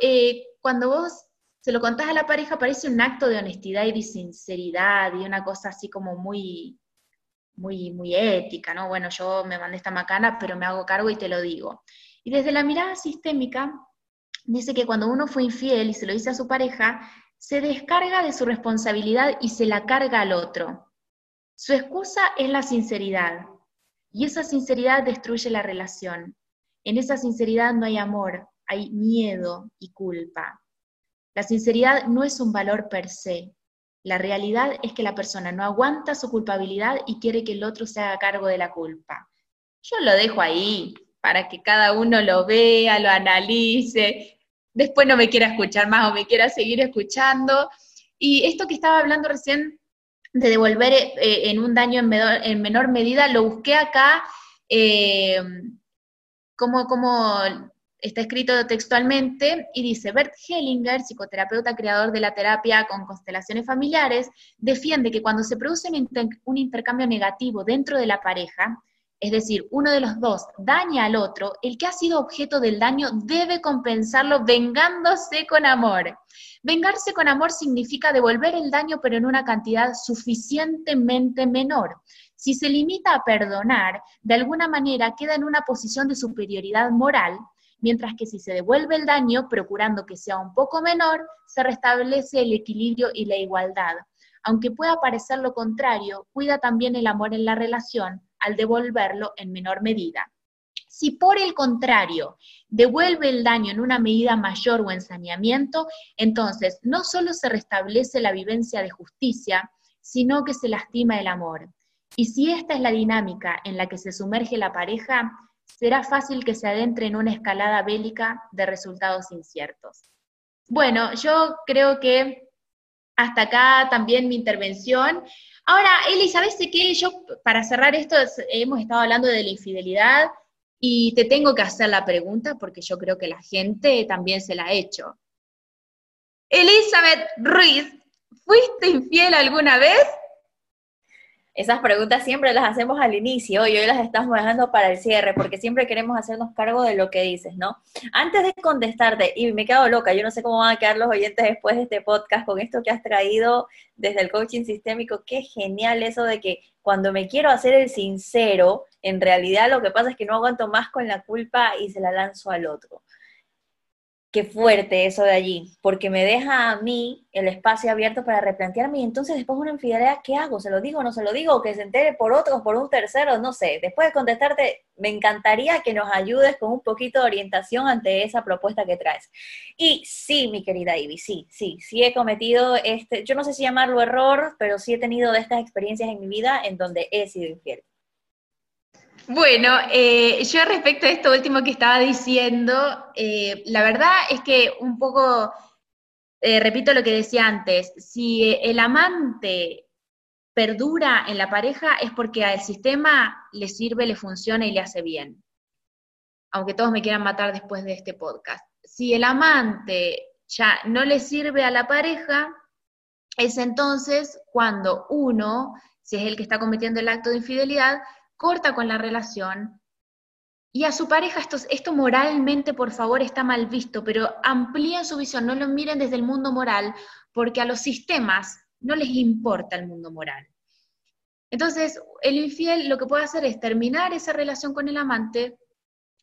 eh, cuando vos se lo contás a la pareja, parece un acto de honestidad y de sinceridad y una cosa así como muy, muy, muy ética, ¿no? Bueno, yo me mandé esta macana, pero me hago cargo y te lo digo. Y desde la mirada sistémica, dice que cuando uno fue infiel y se lo dice a su pareja, se descarga de su responsabilidad y se la carga al otro. Su excusa es la sinceridad, y esa sinceridad destruye la relación. En esa sinceridad no hay amor, hay miedo y culpa. La sinceridad no es un valor per se. La realidad es que la persona no aguanta su culpabilidad y quiere que el otro se haga cargo de la culpa. Yo lo dejo ahí para que cada uno lo vea, lo analice, después no me quiera escuchar más o me quiera seguir escuchando. Y esto que estaba hablando recién de devolver eh, en un daño en menor, medida, lo busqué acá, eh, como, como está escrito textualmente, y dice, Bert Hellinger, psicoterapeuta creador de la terapia con constelaciones familiares, defiende que cuando se produce un intercambio negativo dentro de la pareja, es decir, uno de los dos daña al otro, el que ha sido objeto del daño debe compensarlo vengándose con amor. Vengarse con amor significa devolver el daño pero en una cantidad suficientemente menor. Si se limita a perdonar, de alguna manera queda en una posición de superioridad moral, mientras que si se devuelve el daño procurando que sea un poco menor, se restablece el equilibrio y la igualdad. Aunque pueda parecer lo contrario, cuida también el amor en la relación al devolverlo en menor medida. Si por el contrario devuelve el daño en una medida mayor o en saneamiento, entonces no solo se restablece la vivencia de justicia, sino que se lastima el amor. Y si esta es la dinámica en la que se sumerge la pareja, será fácil que se adentre en una escalada bélica de resultados inciertos. Bueno, yo creo que hasta acá también mi intervención. Ahora, Eli, ¿sabes qué? Yo, para cerrar esto, hemos estado hablando de la infidelidad, y te tengo que hacer la pregunta porque yo creo que la gente también se la ha hecho. Elizabeth Ruiz, ¿fuiste infiel alguna vez? Esas preguntas siempre las hacemos al inicio y hoy las estamos dejando para el cierre porque siempre queremos hacernos cargo de lo que dices, ¿no? Antes de contestarte, y me quedo loca, yo no sé cómo van a quedar los oyentes después de este podcast con esto que has traído desde el coaching sistémico, qué genial eso de que cuando me quiero hacer el sincero, en realidad lo que pasa es que no aguanto más con la culpa y se la lanzo al otro. Qué fuerte eso de allí, porque me deja a mí el espacio abierto para replantearme y entonces después de una infidelidad, ¿qué hago? ¿Se lo digo o no se lo digo? ¿Que se entere por otro o por un tercero? No sé. Después de contestarte, me encantaría que nos ayudes con un poquito de orientación ante esa propuesta que traes. Y sí, mi querida Ivy, sí, sí, sí he cometido este, yo no sé si llamarlo error, pero sí he tenido de estas experiencias en mi vida en donde he sido infiel. Bueno, eh, yo respecto a esto último que estaba diciendo, eh, la verdad es que un poco, eh, repito lo que decía antes, si el amante perdura en la pareja es porque al sistema le sirve, le funciona y le hace bien. Aunque todos me quieran matar después de este podcast. Si el amante ya no le sirve a la pareja, es entonces cuando uno, si es el que está cometiendo el acto de infidelidad, corta con la relación. Y a su pareja esto, esto moralmente, por favor, está mal visto, pero amplíen su visión, no lo miren desde el mundo moral, porque a los sistemas no les importa el mundo moral. Entonces, el infiel lo que puede hacer es terminar esa relación con el amante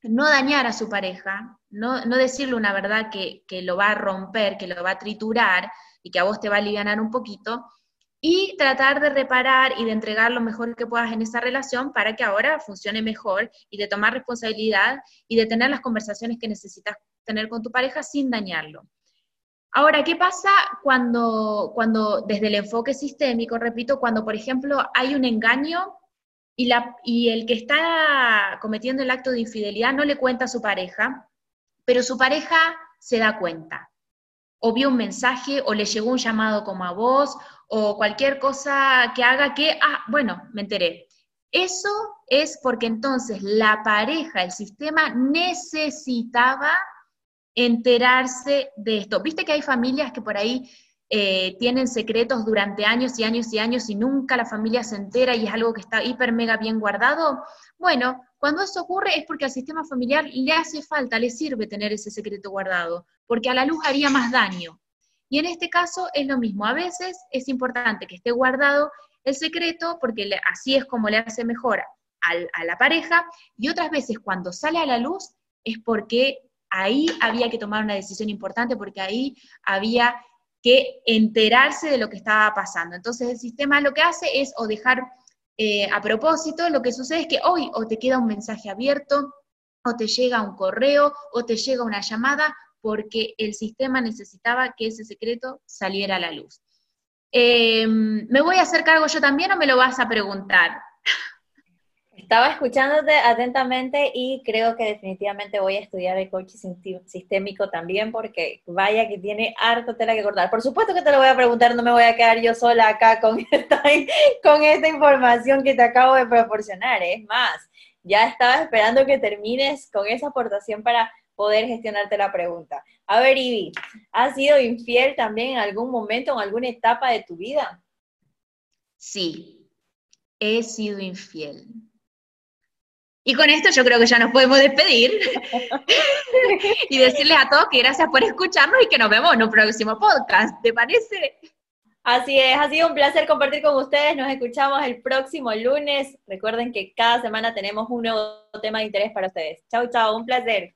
no dañar a su pareja, no, decirle una verdad que, que, lo va a romper, que lo va a triturar y que a vos te va a aliviar un poquito, y tratar de reparar y de entregar lo mejor que puedas en esa relación para que ahora funcione mejor y de tomar responsabilidad y de tener las conversaciones que necesitas tener con tu pareja sin dañarlo. Ahora, ¿qué pasa cuando, cuando desde el enfoque sistémico, repito, cuando por ejemplo hay un engaño y, la, y el que está cometiendo el acto de infidelidad no le cuenta a su pareja, pero su pareja se da cuenta? O vio un mensaje, o le llegó un llamado como a vos, o cualquier cosa que haga que, ah, bueno, me enteré. Eso es porque entonces la pareja, el sistema necesitaba enterarse de esto. Viste que hay familias que por ahí eh, tienen secretos durante años y años y años y nunca la familia se entera y es algo que está hiper mega bien guardado. Bueno, cuando eso ocurre es porque al sistema familiar le hace falta, le sirve tener ese secreto guardado, porque a la luz haría más daño. Y en este caso es lo mismo, a veces es importante que esté guardado el secreto porque así es como le hace mejor a la pareja, y otras veces cuando sale a la luz es porque ahí había que tomar una decisión importante porque ahí había que enterarse de lo que estaba pasando. Entonces el sistema lo que hace es o dejar eh, a propósito, lo que sucede es que hoy o te queda un mensaje abierto, o te llega un correo, o te llega una llamada, porque el sistema necesitaba que ese secreto saliera a la luz. Em, ¿Me voy a hacer cargo yo también o me lo vas a preguntar? Estaba escuchándote atentamente y creo que definitivamente voy a estudiar el coaching sistémico también porque vaya que tiene harto tela que cortar. Por supuesto que te lo voy a preguntar, no me voy a quedar yo sola acá con esta, con esta información que te acabo de proporcionar. Es más, ya estaba esperando que termines con esa aportación para poder gestionarte la pregunta. A ver, Ivy, ¿has sido infiel también en algún momento, en alguna etapa de tu vida? Sí, he sido infiel. Y con esto yo creo que ya nos podemos despedir y decirles a todos que gracias por escucharnos y que nos vemos en un próximo podcast. ¿Te parece? Así es, ha sido un placer compartir con ustedes. Nos escuchamos el próximo lunes. Recuerden que cada semana tenemos un nuevo tema de interés para ustedes. Chau, chau, un placer.